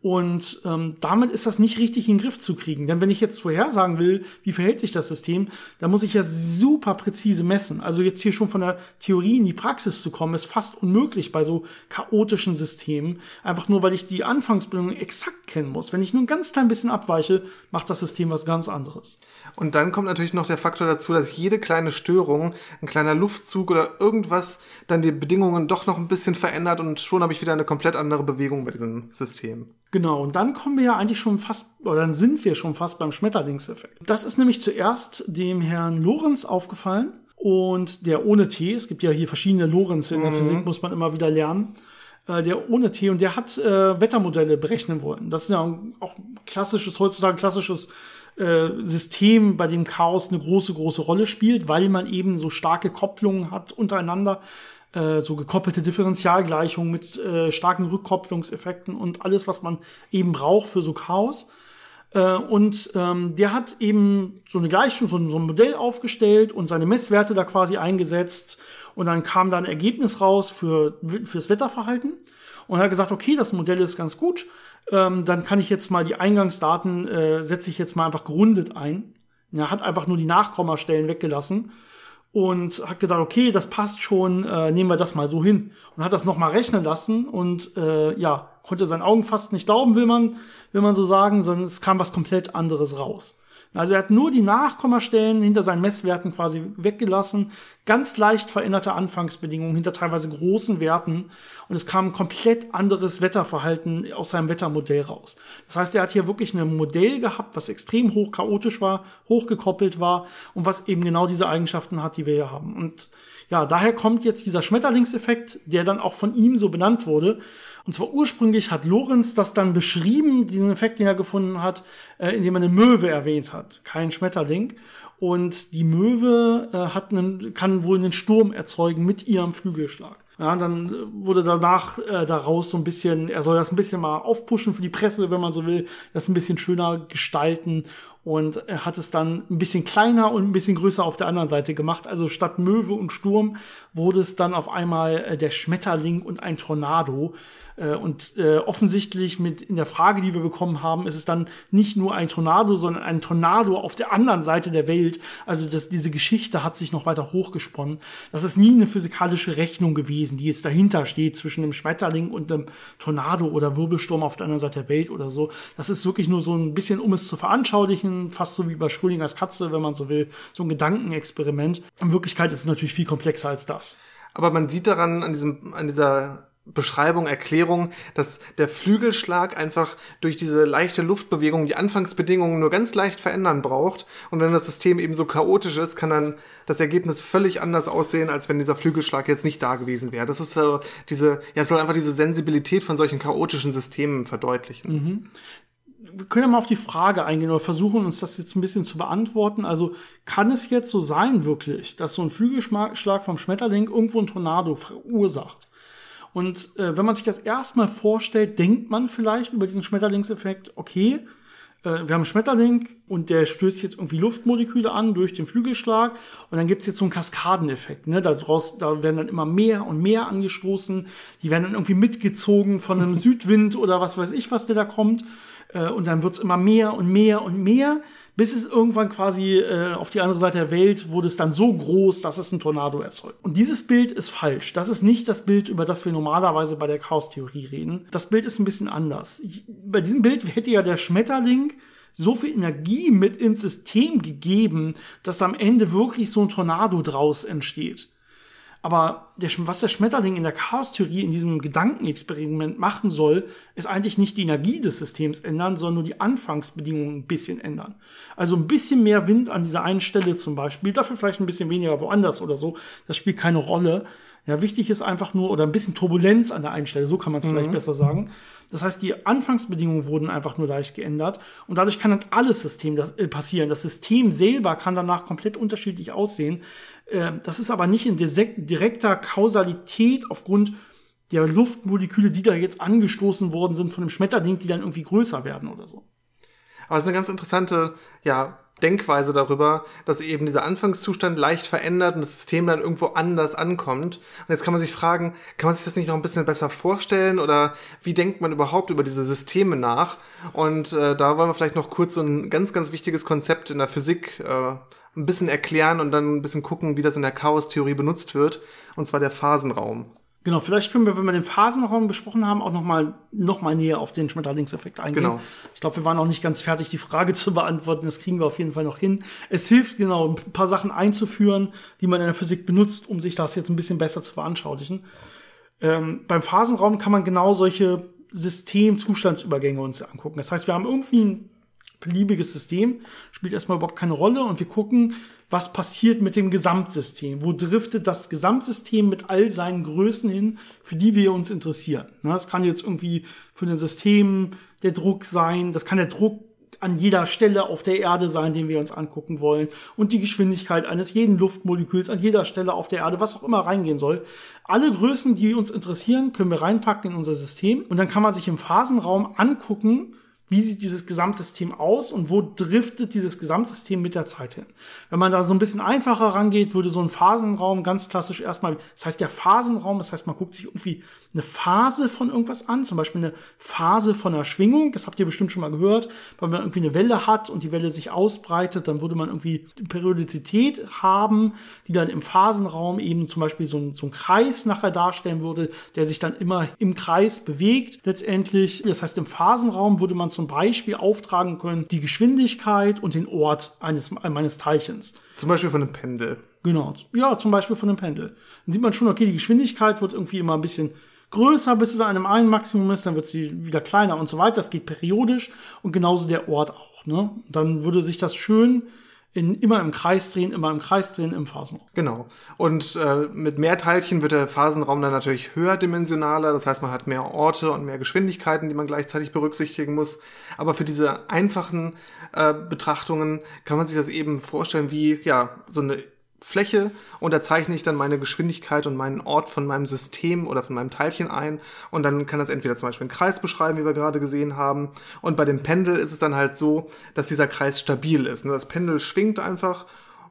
Und ähm, damit ist das nicht richtig in den Griff zu kriegen. Denn wenn ich jetzt vorhersagen will, wie verhält sich das System, dann muss ich ja super präzise messen. Also jetzt hier schon von der Theorie in die Praxis zu kommen, ist fast unmöglich bei so chaotischen Systemen. Einfach nur, weil ich die Anfangsbedingungen exakt kennen muss. Wenn ich nur ein ganz klein bisschen abweiche, macht das System was ganz anderes. Und dann kommt natürlich noch der Faktor dazu, dass jede kleine Störung, ein kleiner Luftzug oder irgendwas dann die Bedingungen doch noch ein bisschen verändert und schon habe ich wieder eine komplett andere Bewegung bei diesem System. Genau, und dann kommen wir ja eigentlich schon fast, oder dann sind wir schon fast beim Schmetterlingseffekt. Das ist nämlich zuerst dem Herrn Lorenz aufgefallen und der ohne T, es gibt ja hier verschiedene Lorenz in der mhm. Physik, muss man immer wieder lernen, äh, der ohne T und der hat äh, Wettermodelle berechnen wollen. Das ist ja auch klassisches, heutzutage klassisches äh, System, bei dem Chaos eine große, große Rolle spielt, weil man eben so starke Kopplungen hat untereinander äh, so gekoppelte Differentialgleichungen mit äh, starken Rückkopplungseffekten und alles, was man eben braucht für so Chaos. Äh, und ähm, der hat eben so eine Gleichung, so, so ein Modell aufgestellt und seine Messwerte da quasi eingesetzt. Und dann kam da ein Ergebnis raus für, fürs Wetterverhalten. Und er hat gesagt, okay, das Modell ist ganz gut. Ähm, dann kann ich jetzt mal die Eingangsdaten, äh, setze ich jetzt mal einfach gerundet ein. Er hat einfach nur die Nachkommastellen weggelassen und hat gedacht, okay, das passt schon, äh, nehmen wir das mal so hin. Und hat das nochmal rechnen lassen und äh, ja, konnte seinen Augen fast nicht glauben, will man, will man so sagen, sondern es kam was komplett anderes raus. Also er hat nur die Nachkommastellen hinter seinen Messwerten quasi weggelassen, ganz leicht veränderte Anfangsbedingungen hinter teilweise großen Werten und es kam ein komplett anderes Wetterverhalten aus seinem Wettermodell raus. Das heißt, er hat hier wirklich ein Modell gehabt, was extrem hoch chaotisch war, hochgekoppelt war und was eben genau diese Eigenschaften hat, die wir hier haben. Und ja, daher kommt jetzt dieser Schmetterlingseffekt, der dann auch von ihm so benannt wurde. Und zwar ursprünglich hat Lorenz das dann beschrieben, diesen Effekt, den er gefunden hat, äh, indem er eine Möwe erwähnt hat, kein Schmetterling. Und die Möwe äh, hat einen, kann wohl einen Sturm erzeugen mit ihrem Flügelschlag. Ja, dann wurde danach äh, daraus so ein bisschen, er soll das ein bisschen mal aufpushen für die Presse, wenn man so will, das ein bisschen schöner gestalten und hat es dann ein bisschen kleiner und ein bisschen größer auf der anderen Seite gemacht. Also statt Möwe und Sturm wurde es dann auf einmal äh, der Schmetterling und ein Tornado. Äh, und äh, offensichtlich mit in der Frage, die wir bekommen haben, ist es dann nicht nur ein Tornado, sondern ein Tornado auf der anderen Seite der Welt. Also das, diese Geschichte hat sich noch weiter hochgesponnen. Das ist nie eine physikalische Rechnung gewesen, die jetzt dahinter steht zwischen dem Schmetterling und dem Tornado oder Wirbelsturm auf der anderen Seite der Welt oder so. Das ist wirklich nur so ein bisschen, um es zu veranschaulichen fast so wie bei Schrödingers Katze, wenn man so will, so ein Gedankenexperiment. In Wirklichkeit ist es natürlich viel komplexer als das. Aber man sieht daran, an diesem, an dieser Beschreibung, Erklärung, dass der Flügelschlag einfach durch diese leichte Luftbewegung die Anfangsbedingungen nur ganz leicht verändern braucht. Und wenn das System eben so chaotisch ist, kann dann das Ergebnis völlig anders aussehen, als wenn dieser Flügelschlag jetzt nicht da gewesen wäre. Das ist äh, diese, ja, es soll einfach diese Sensibilität von solchen chaotischen Systemen verdeutlichen. Mhm wir können ja mal auf die Frage eingehen oder versuchen uns das jetzt ein bisschen zu beantworten. Also kann es jetzt so sein wirklich, dass so ein Flügelschlag vom Schmetterling irgendwo ein Tornado verursacht? Und äh, wenn man sich das erstmal vorstellt, denkt man vielleicht über diesen Schmetterlingseffekt, okay, äh, wir haben einen Schmetterling und der stößt jetzt irgendwie Luftmoleküle an durch den Flügelschlag und dann gibt's jetzt so einen Kaskadeneffekt. Ne? Da, draus, da werden dann immer mehr und mehr angestoßen, die werden dann irgendwie mitgezogen von einem Südwind oder was weiß ich, was der da kommt. Äh, und dann wird's immer mehr und mehr und mehr, bis es irgendwann quasi äh, auf die andere Seite der Welt wurde es dann so groß, dass es ein Tornado erzeugt. Und dieses Bild ist falsch. Das ist nicht das Bild, über das wir normalerweise bei der Chaos-Theorie reden. Das Bild ist ein bisschen anders. Ich, bei diesem Bild hätte ja der Schmetterling so viel Energie mit ins System gegeben, dass am Ende wirklich so ein Tornado draus entsteht. Aber der, was der Schmetterling in der Chaos-Theorie in diesem Gedankenexperiment machen soll, ist eigentlich nicht die Energie des Systems ändern, sondern nur die Anfangsbedingungen ein bisschen ändern. Also ein bisschen mehr Wind an dieser einen Stelle zum Beispiel, dafür vielleicht ein bisschen weniger woanders oder so. Das spielt keine Rolle. Ja, wichtig ist einfach nur, oder ein bisschen Turbulenz an der einen Stelle, so kann man es mhm. vielleicht besser sagen. Das heißt, die Anfangsbedingungen wurden einfach nur leicht geändert und dadurch kann dann alles System das, äh, passieren. Das System selber kann danach komplett unterschiedlich aussehen. Äh, das ist aber nicht in direkter Kausalität aufgrund der Luftmoleküle, die da jetzt angestoßen worden sind von dem Schmetterling, die dann irgendwie größer werden oder so. Aber es ist eine ganz interessante, ja, Denkweise darüber, dass eben dieser Anfangszustand leicht verändert und das System dann irgendwo anders ankommt. Und jetzt kann man sich fragen, kann man sich das nicht noch ein bisschen besser vorstellen oder wie denkt man überhaupt über diese Systeme nach? Und äh, da wollen wir vielleicht noch kurz so ein ganz, ganz wichtiges Konzept in der Physik äh, ein bisschen erklären und dann ein bisschen gucken, wie das in der Chaos-Theorie benutzt wird, und zwar der Phasenraum. Genau, vielleicht können wir, wenn wir den Phasenraum besprochen haben, auch noch mal, noch mal näher auf den Schmetterlingseffekt eingehen. Genau. Ich glaube, wir waren auch nicht ganz fertig, die Frage zu beantworten. Das kriegen wir auf jeden Fall noch hin. Es hilft, genau, ein paar Sachen einzuführen, die man in der Physik benutzt, um sich das jetzt ein bisschen besser zu veranschaulichen. Ähm, beim Phasenraum kann man genau solche System-Zustandsübergänge uns angucken. Das heißt, wir haben irgendwie ein beliebiges System, spielt erstmal überhaupt keine Rolle und wir gucken, was passiert mit dem Gesamtsystem? Wo driftet das Gesamtsystem mit all seinen Größen hin, für die wir uns interessieren? Das kann jetzt irgendwie für ein System der Druck sein, das kann der Druck an jeder Stelle auf der Erde sein, den wir uns angucken wollen und die Geschwindigkeit eines jeden Luftmoleküls an jeder Stelle auf der Erde, was auch immer reingehen soll. Alle Größen, die uns interessieren, können wir reinpacken in unser System und dann kann man sich im Phasenraum angucken, wie sieht dieses Gesamtsystem aus und wo driftet dieses Gesamtsystem mit der Zeit hin. Wenn man da so ein bisschen einfacher rangeht, würde so ein Phasenraum ganz klassisch erstmal, das heißt der Phasenraum, das heißt man guckt sich irgendwie eine Phase von irgendwas an, zum Beispiel eine Phase von einer Schwingung, das habt ihr bestimmt schon mal gehört, weil man irgendwie eine Welle hat und die Welle sich ausbreitet, dann würde man irgendwie Periodizität haben, die dann im Phasenraum eben zum Beispiel so, ein, so einen Kreis nachher darstellen würde, der sich dann immer im Kreis bewegt letztendlich. Das heißt, im Phasenraum würde man zum Beispiel auftragen können, die Geschwindigkeit und den Ort eines, meines Teilchens. Zum Beispiel von einem Pendel. Genau, ja, zum Beispiel von einem Pendel. Dann sieht man schon, okay, die Geschwindigkeit wird irgendwie immer ein bisschen größer, bis es an einem einen Maximum ist, dann wird sie wieder kleiner und so weiter. Das geht periodisch und genauso der Ort auch. Ne? Dann würde sich das schön in, immer im Kreis drehen, immer im Kreis drehen im Phasenraum. Genau. Und äh, mit mehr Teilchen wird der Phasenraum dann natürlich höherdimensionaler. Das heißt, man hat mehr Orte und mehr Geschwindigkeiten, die man gleichzeitig berücksichtigen muss. Aber für diese einfachen äh, Betrachtungen kann man sich das eben vorstellen wie ja so eine Fläche und da zeichne ich dann meine Geschwindigkeit und meinen Ort von meinem System oder von meinem Teilchen ein und dann kann das entweder zum Beispiel einen Kreis beschreiben, wie wir gerade gesehen haben und bei dem Pendel ist es dann halt so, dass dieser Kreis stabil ist. Ne? Das Pendel schwingt einfach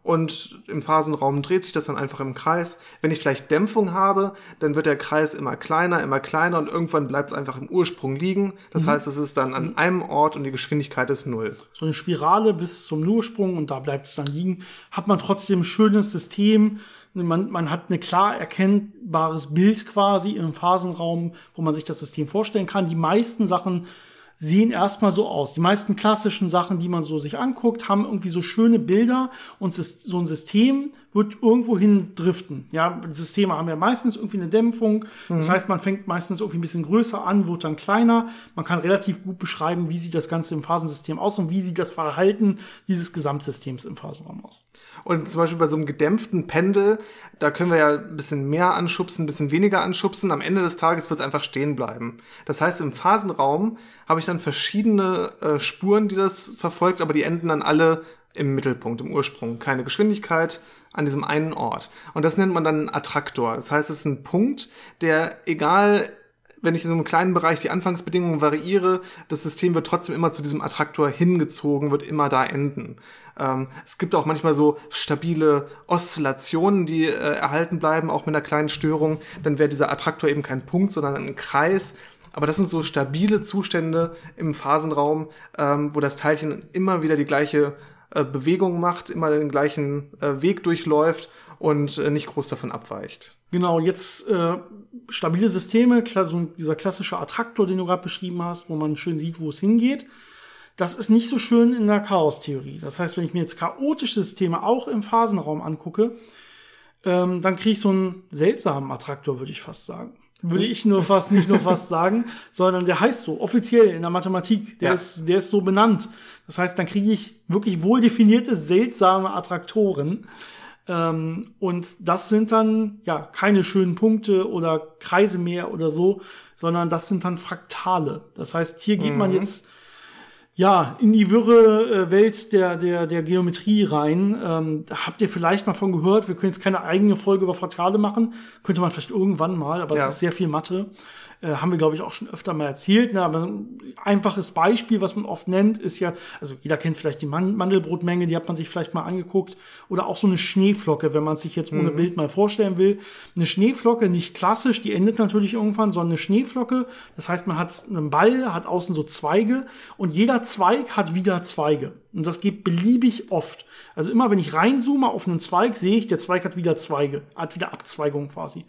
und im Phasenraum dreht sich das dann einfach im Kreis. Wenn ich vielleicht Dämpfung habe, dann wird der Kreis immer kleiner, immer kleiner und irgendwann bleibt es einfach im Ursprung liegen. Das mhm. heißt, es ist dann an einem Ort und die Geschwindigkeit ist null. So eine Spirale bis zum Ursprung und da bleibt es dann liegen. Hat man trotzdem ein schönes System. Man, man hat ein klar erkennbares Bild quasi im Phasenraum, wo man sich das System vorstellen kann. Die meisten Sachen sehen erstmal so aus. Die meisten klassischen Sachen, die man so sich anguckt, haben irgendwie so schöne Bilder und so ein System wird irgendwo hin driften. Ja, Systeme haben ja meistens irgendwie eine Dämpfung. Mhm. Das heißt, man fängt meistens irgendwie ein bisschen größer an, wird dann kleiner. Man kann relativ gut beschreiben, wie sieht das Ganze im Phasensystem aus und wie sieht das Verhalten dieses Gesamtsystems im Phasenraum aus. Und zum Beispiel bei so einem gedämpften Pendel, da können wir ja ein bisschen mehr anschubsen, ein bisschen weniger anschubsen. Am Ende des Tages wird es einfach stehen bleiben. Das heißt, im Phasenraum habe ich dann verschiedene äh, Spuren, die das verfolgt, aber die enden dann alle im Mittelpunkt, im Ursprung. Keine Geschwindigkeit an diesem einen Ort. Und das nennt man dann Attraktor. Das heißt, es ist ein Punkt, der egal wenn ich in so einem kleinen Bereich die Anfangsbedingungen variiere, das System wird trotzdem immer zu diesem Attraktor hingezogen, wird immer da enden. Ähm, es gibt auch manchmal so stabile Oszillationen, die äh, erhalten bleiben, auch mit einer kleinen Störung. Dann wäre dieser Attraktor eben kein Punkt, sondern ein Kreis. Aber das sind so stabile Zustände im Phasenraum, ähm, wo das Teilchen immer wieder die gleiche äh, Bewegung macht, immer den gleichen äh, Weg durchläuft und äh, nicht groß davon abweicht. Genau, jetzt äh, stabile Systeme, so dieser klassische Attraktor, den du gerade beschrieben hast, wo man schön sieht, wo es hingeht. Das ist nicht so schön in der Chaostheorie. Das heißt, wenn ich mir jetzt chaotische Systeme auch im Phasenraum angucke, ähm, dann kriege ich so einen seltsamen Attraktor, würde ich fast sagen würde ich nur fast nicht nur fast sagen, sondern der heißt so offiziell in der Mathematik. Der ja. ist der ist so benannt. Das heißt, dann kriege ich wirklich wohl definierte seltsame Attraktoren. Ähm, und das sind dann ja keine schönen Punkte oder Kreise mehr oder so, sondern das sind dann Fraktale. Das heißt, hier geht mhm. man jetzt ja, in die wirre äh, Welt der, der, der Geometrie rein. Ähm, habt ihr vielleicht mal von gehört. Wir können jetzt keine eigene Folge über Fraktale machen. Könnte man vielleicht irgendwann mal, aber ja. es ist sehr viel Mathe. Äh, haben wir, glaube ich, auch schon öfter mal erzählt. Ne? Aber so ein einfaches Beispiel, was man oft nennt, ist ja, also jeder kennt vielleicht die Man Mandelbrotmenge, die hat man sich vielleicht mal angeguckt. Oder auch so eine Schneeflocke, wenn man sich jetzt ohne mhm. Bild mal vorstellen will. Eine Schneeflocke, nicht klassisch, die endet natürlich irgendwann, sondern eine Schneeflocke. Das heißt, man hat einen Ball, hat außen so Zweige und jeder Zweig hat wieder Zweige. Und das geht beliebig oft. Also immer, wenn ich reinzoome auf einen Zweig, sehe ich, der Zweig hat wieder Zweige, hat wieder Abzweigung quasi.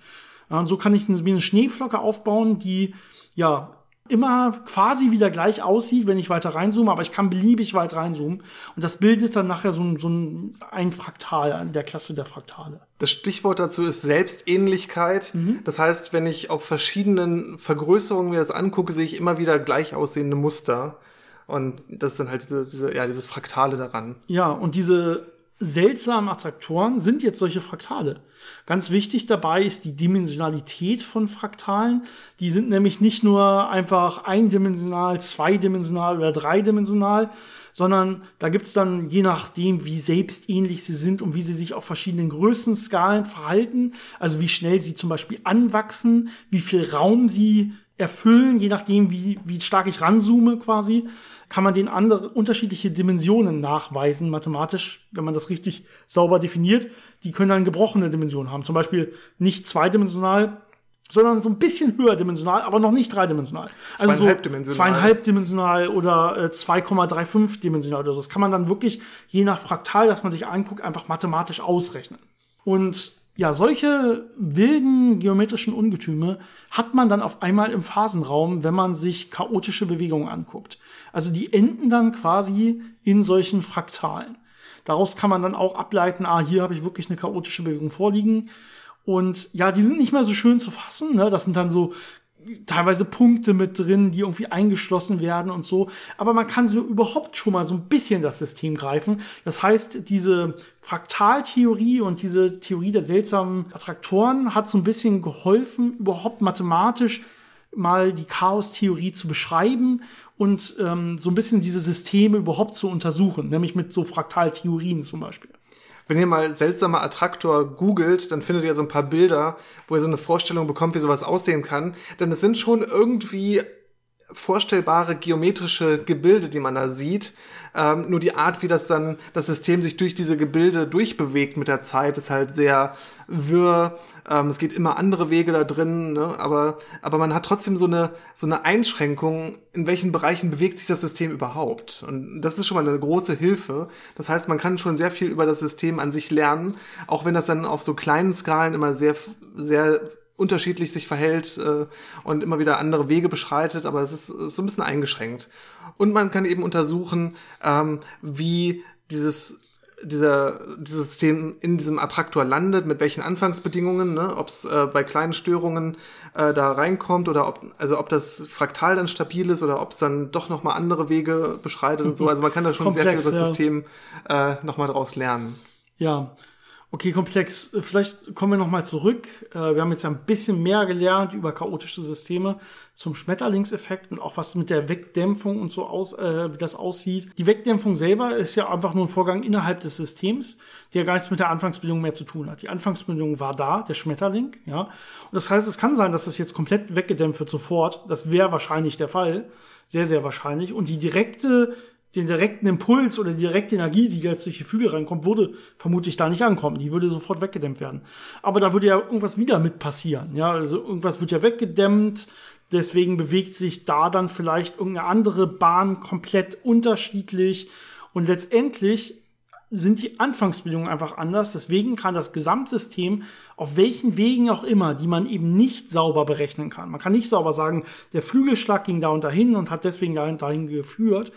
Und so kann ich mir eine Schneeflocke aufbauen, die ja immer quasi wieder gleich aussieht, wenn ich weiter reinzoome, aber ich kann beliebig weit reinzoomen. Und das bildet dann nachher so ein, so ein, ein Fraktal der Klasse der Fraktale. Das Stichwort dazu ist Selbstähnlichkeit. Mhm. Das heißt, wenn ich auf verschiedenen Vergrößerungen mir das angucke, sehe ich immer wieder gleich aussehende Muster. Und das ist dann halt diese, diese, ja, dieses Fraktale daran. Ja, und diese seltsamen Attraktoren sind jetzt solche Fraktale. Ganz wichtig dabei ist die Dimensionalität von Fraktalen. Die sind nämlich nicht nur einfach eindimensional, zweidimensional oder dreidimensional, sondern da gibt's dann, je nachdem, wie selbstähnlich sie sind und wie sie sich auf verschiedenen Größenskalen verhalten, also wie schnell sie zum Beispiel anwachsen, wie viel Raum sie erfüllen, je nachdem, wie, wie stark ich ranzoome quasi, kann man den andere unterschiedliche Dimensionen nachweisen, mathematisch, wenn man das richtig sauber definiert. Die können dann gebrochene Dimensionen haben. Zum Beispiel nicht zweidimensional, sondern so ein bisschen höherdimensional, aber noch nicht dreidimensional. Also so zweieinhalbdimensional oder äh, 2,35 dimensional oder so. Das kann man dann wirklich je nach Fraktal, das man sich anguckt, einfach mathematisch ausrechnen. Und ja, solche wilden geometrischen Ungetüme hat man dann auf einmal im Phasenraum, wenn man sich chaotische Bewegungen anguckt. Also die enden dann quasi in solchen Fraktalen. Daraus kann man dann auch ableiten, ah, hier habe ich wirklich eine chaotische Bewegung vorliegen. Und ja, die sind nicht mehr so schön zu fassen. Ne? Das sind dann so teilweise Punkte mit drin, die irgendwie eingeschlossen werden und so. Aber man kann so überhaupt schon mal so ein bisschen das System greifen. Das heißt, diese Fraktaltheorie und diese Theorie der seltsamen Attraktoren hat so ein bisschen geholfen, überhaupt mathematisch mal die Chaos-Theorie zu beschreiben und ähm, so ein bisschen diese Systeme überhaupt zu untersuchen, nämlich mit so Fraktaltheorien zum Beispiel. Wenn ihr mal seltsamer Attraktor googelt, dann findet ihr so ein paar Bilder, wo ihr so eine Vorstellung bekommt, wie sowas aussehen kann. Denn es sind schon irgendwie vorstellbare geometrische Gebilde, die man da sieht. Ähm, nur die Art, wie das dann das System sich durch diese Gebilde durchbewegt mit der Zeit, ist halt sehr wirr. Ähm, es geht immer andere Wege da drin, ne? aber, aber man hat trotzdem so eine, so eine Einschränkung, in welchen Bereichen bewegt sich das System überhaupt. Und das ist schon mal eine große Hilfe. Das heißt, man kann schon sehr viel über das System an sich lernen, auch wenn das dann auf so kleinen Skalen immer sehr, sehr unterschiedlich sich verhält äh, und immer wieder andere Wege beschreitet, aber es ist so ein bisschen eingeschränkt. Und man kann eben untersuchen, ähm, wie dieses dieser, dieses System in diesem Attraktor landet, mit welchen Anfangsbedingungen, ne? ob es äh, bei kleinen Störungen äh, da reinkommt oder ob, also ob das Fraktal dann stabil ist oder ob es dann doch nochmal andere Wege beschreitet und so. Also man kann da schon Komplex, sehr viel über das ja. System äh, nochmal draus lernen. Ja, Okay, komplex. Vielleicht kommen wir nochmal zurück. Äh, wir haben jetzt ein bisschen mehr gelernt über chaotische Systeme zum Schmetterlingseffekt und auch was mit der Wegdämpfung und so aus, äh, wie das aussieht. Die Wegdämpfung selber ist ja einfach nur ein Vorgang innerhalb des Systems, der gar nichts mit der Anfangsbedingung mehr zu tun hat. Die Anfangsbedingung war da, der Schmetterling, ja. Und das heißt, es kann sein, dass das jetzt komplett weggedämpft wird sofort. Das wäre wahrscheinlich der Fall. Sehr, sehr wahrscheinlich. Und die direkte den direkten Impuls oder die direkte Energie, die jetzt durch die Flügel reinkommt, würde vermutlich da nicht ankommen. Die würde sofort weggedämmt werden. Aber da würde ja irgendwas wieder mit passieren. Ja, also irgendwas wird ja weggedämmt. Deswegen bewegt sich da dann vielleicht irgendeine andere Bahn komplett unterschiedlich. Und letztendlich sind die Anfangsbedingungen einfach anders. Deswegen kann das Gesamtsystem auf welchen Wegen auch immer, die man eben nicht sauber berechnen kann. Man kann nicht sauber sagen, der Flügelschlag ging da und dahin und hat deswegen dahin geführt,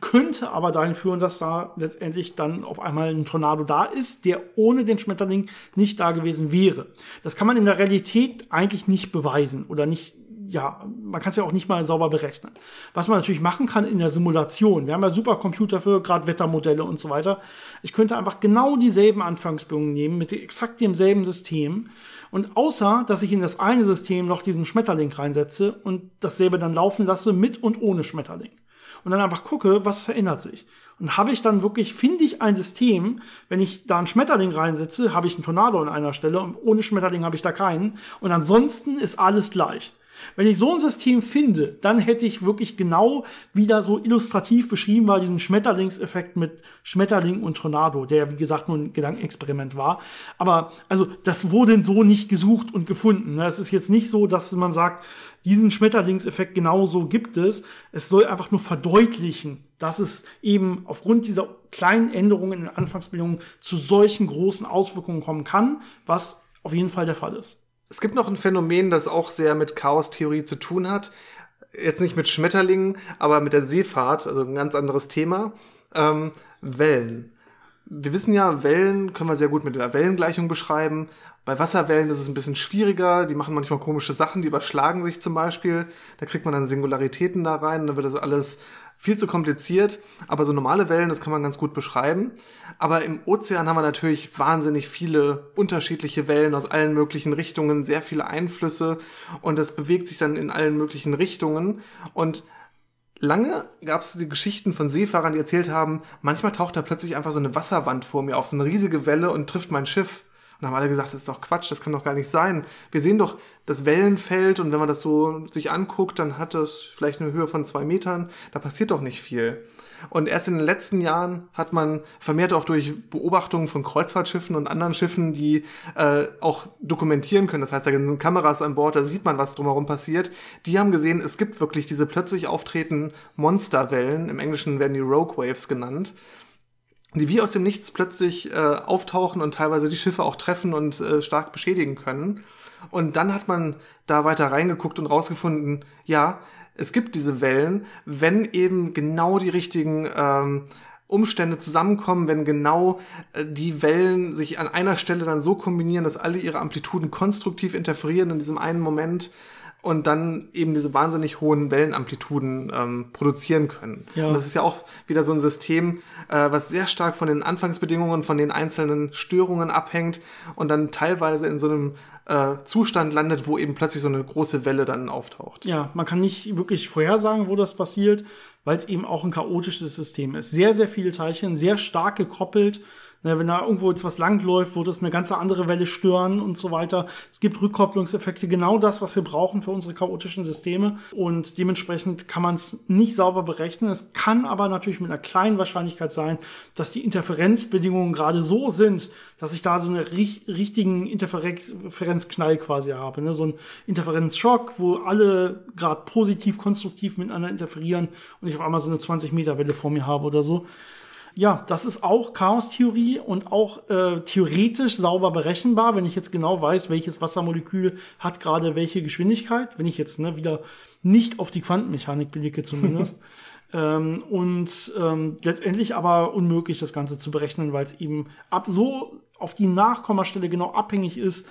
könnte aber dahin führen, dass da letztendlich dann auf einmal ein Tornado da ist, der ohne den Schmetterling nicht da gewesen wäre. Das kann man in der Realität eigentlich nicht beweisen oder nicht, ja, man kann es ja auch nicht mal sauber berechnen. Was man natürlich machen kann in der Simulation, wir haben ja Supercomputer für gerade Wettermodelle und so weiter. Ich könnte einfach genau dieselben Anfangsbedingungen nehmen mit exakt demselben System und außer, dass ich in das eine System noch diesen Schmetterling reinsetze und dasselbe dann laufen lasse mit und ohne Schmetterling. Und dann einfach gucke, was verändert sich. Und habe ich dann wirklich, finde ich ein System, wenn ich da einen Schmetterling reinsetze, habe ich einen Tornado an einer Stelle und ohne Schmetterling habe ich da keinen. Und ansonsten ist alles gleich. Wenn ich so ein System finde, dann hätte ich wirklich genau wieder so illustrativ beschrieben war, diesen Schmetterlingseffekt mit Schmetterling und Tornado, der wie gesagt nur ein Gedankenexperiment war. Aber also das wurde so nicht gesucht und gefunden. Es ist jetzt nicht so, dass man sagt, diesen Schmetterlingseffekt genauso gibt es. Es soll einfach nur verdeutlichen, dass es eben aufgrund dieser kleinen Änderungen in den Anfangsbedingungen zu solchen großen Auswirkungen kommen kann, was auf jeden Fall der Fall ist. Es gibt noch ein Phänomen, das auch sehr mit Chaos-Theorie zu tun hat. Jetzt nicht mit Schmetterlingen, aber mit der Seefahrt, also ein ganz anderes Thema. Ähm, Wellen. Wir wissen ja, Wellen können wir sehr gut mit der Wellengleichung beschreiben. Bei Wasserwellen ist es ein bisschen schwieriger. Die machen manchmal komische Sachen, die überschlagen sich zum Beispiel. Da kriegt man dann Singularitäten da rein. Dann wird das alles viel zu kompliziert. Aber so normale Wellen, das kann man ganz gut beschreiben. Aber im Ozean haben wir natürlich wahnsinnig viele unterschiedliche Wellen aus allen möglichen Richtungen, sehr viele Einflüsse. Und das bewegt sich dann in allen möglichen Richtungen. Und lange gab es die Geschichten von Seefahrern, die erzählt haben, manchmal taucht da plötzlich einfach so eine Wasserwand vor mir auf, so eine riesige Welle und trifft mein Schiff. Und haben alle gesagt, das ist doch Quatsch, das kann doch gar nicht sein. Wir sehen doch das Wellenfeld und wenn man das so sich anguckt, dann hat das vielleicht eine Höhe von zwei Metern. Da passiert doch nicht viel. Und erst in den letzten Jahren hat man vermehrt auch durch Beobachtungen von Kreuzfahrtschiffen und anderen Schiffen, die äh, auch dokumentieren können. Das heißt, da sind Kameras an Bord, da sieht man, was drumherum passiert. Die haben gesehen, es gibt wirklich diese plötzlich auftretenden Monsterwellen. Im Englischen werden die Rogue Waves genannt die wie aus dem Nichts plötzlich äh, auftauchen und teilweise die Schiffe auch treffen und äh, stark beschädigen können. Und dann hat man da weiter reingeguckt und rausgefunden, ja, es gibt diese Wellen, wenn eben genau die richtigen ähm, Umstände zusammenkommen, wenn genau äh, die Wellen sich an einer Stelle dann so kombinieren, dass alle ihre Amplituden konstruktiv interferieren in diesem einen Moment, und dann eben diese wahnsinnig hohen Wellenamplituden ähm, produzieren können. Ja. Und das ist ja auch wieder so ein System, äh, was sehr stark von den Anfangsbedingungen, von den einzelnen Störungen abhängt und dann teilweise in so einem äh, Zustand landet, wo eben plötzlich so eine große Welle dann auftaucht. Ja, man kann nicht wirklich vorhersagen, wo das passiert, weil es eben auch ein chaotisches System ist. Sehr, sehr viele Teilchen, sehr stark gekoppelt Ne, wenn da irgendwo jetzt was langläuft, wird es eine ganze andere Welle stören und so weiter. Es gibt Rückkopplungseffekte, genau das, was wir brauchen für unsere chaotischen Systeme. Und dementsprechend kann man es nicht sauber berechnen. Es kann aber natürlich mit einer kleinen Wahrscheinlichkeit sein, dass die Interferenzbedingungen gerade so sind, dass ich da so einen richtigen Interferenzknall quasi habe. Ne? So ein Interferenzschock, wo alle gerade positiv, konstruktiv miteinander interferieren und ich auf einmal so eine 20 Meter Welle vor mir habe oder so ja, das ist auch Chaos-Theorie und auch äh, theoretisch sauber berechenbar, wenn ich jetzt genau weiß, welches Wassermolekül hat gerade welche Geschwindigkeit, wenn ich jetzt ne, wieder nicht auf die Quantenmechanik blicke zumindest. ähm, und ähm, letztendlich aber unmöglich, das Ganze zu berechnen, weil es eben ab so auf die Nachkommastelle genau abhängig ist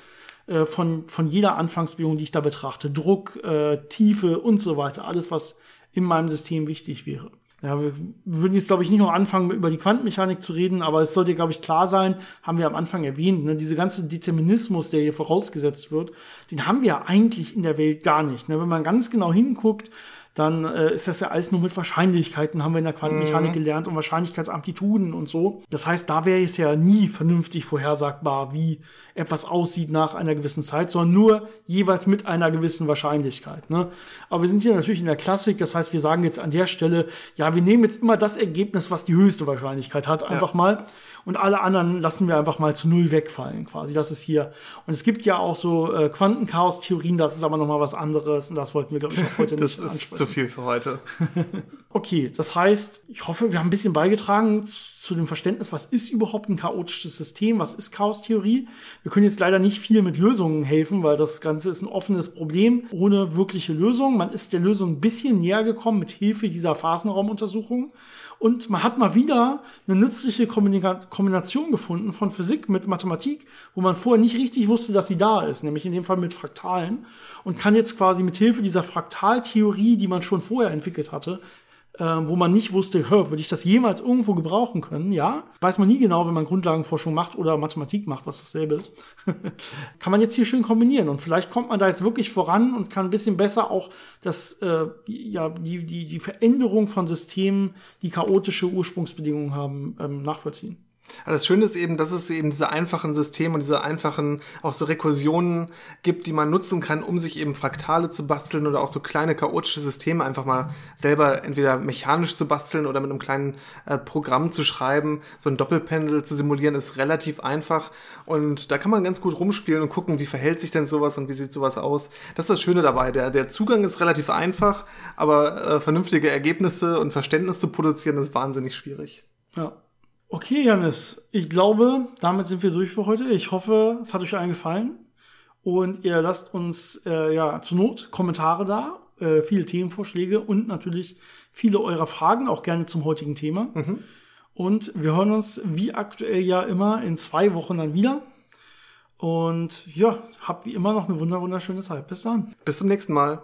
äh, von, von jeder Anfangsbedingung, die ich da betrachte. Druck, äh, Tiefe und so weiter. Alles, was in meinem System wichtig wäre ja, wir würden jetzt, glaube ich, nicht noch anfangen, über die Quantenmechanik zu reden, aber es sollte, glaube ich, klar sein, haben wir am Anfang erwähnt, ne, diese ganze Determinismus, der hier vorausgesetzt wird, den haben wir eigentlich in der Welt gar nicht. Ne? Wenn man ganz genau hinguckt, dann äh, ist das ja alles nur mit Wahrscheinlichkeiten, haben wir in der Quantenmechanik mhm. gelernt und Wahrscheinlichkeitsamplituden und so. Das heißt, da wäre es ja nie vernünftig vorhersagbar, wie etwas aussieht nach einer gewissen Zeit, sondern nur jeweils mit einer gewissen Wahrscheinlichkeit. Ne? Aber wir sind hier natürlich in der Klassik, das heißt, wir sagen jetzt an der Stelle, ja, wir nehmen jetzt immer das Ergebnis, was die höchste Wahrscheinlichkeit hat, einfach ja. mal. Und alle anderen lassen wir einfach mal zu null wegfallen, quasi. Das ist hier. Und es gibt ja auch so äh, Quantenchaos-Theorien, das ist aber nochmal was anderes und das wollten wir, glaube ich, auch heute nicht ist zu viel für heute. okay, das heißt, ich hoffe, wir haben ein bisschen beigetragen zu dem Verständnis, was ist überhaupt ein chaotisches System, was ist Chaostheorie. Wir können jetzt leider nicht viel mit Lösungen helfen, weil das Ganze ist ein offenes Problem ohne wirkliche Lösung. Man ist der Lösung ein bisschen näher gekommen mit Hilfe dieser Phasenraumuntersuchung. Und man hat mal wieder eine nützliche Kombination gefunden von Physik mit Mathematik, wo man vorher nicht richtig wusste, dass sie da ist, nämlich in dem Fall mit Fraktalen. Und kann jetzt quasi mit Hilfe dieser Fraktaltheorie, die man schon vorher entwickelt hatte, äh, wo man nicht wusste, würde ich das jemals irgendwo gebrauchen können? Ja, weiß man nie genau, wenn man Grundlagenforschung macht oder Mathematik macht, was dasselbe ist. kann man jetzt hier schön kombinieren und vielleicht kommt man da jetzt wirklich voran und kann ein bisschen besser auch das, äh, ja, die, die, die Veränderung von Systemen, die chaotische Ursprungsbedingungen haben, ähm, nachvollziehen. Aber das Schöne ist eben, dass es eben diese einfachen Systeme und diese einfachen auch so Rekursionen gibt, die man nutzen kann, um sich eben Fraktale zu basteln oder auch so kleine chaotische Systeme einfach mal selber entweder mechanisch zu basteln oder mit einem kleinen äh, Programm zu schreiben. So ein Doppelpendel zu simulieren ist relativ einfach und da kann man ganz gut rumspielen und gucken, wie verhält sich denn sowas und wie sieht sowas aus. Das ist das Schöne dabei. Der, der Zugang ist relativ einfach, aber äh, vernünftige Ergebnisse und Verständnis zu produzieren ist wahnsinnig schwierig. Ja. Okay, Janis, ich glaube, damit sind wir durch für heute. Ich hoffe, es hat euch allen gefallen. Und ihr lasst uns äh, ja zur Not Kommentare da, äh, viele Themenvorschläge und natürlich viele eurer Fragen, auch gerne zum heutigen Thema. Mhm. Und wir hören uns wie aktuell ja immer in zwei Wochen dann wieder. Und ja, habt wie immer noch eine wunderschöne Zeit. Bis dann. Bis zum nächsten Mal.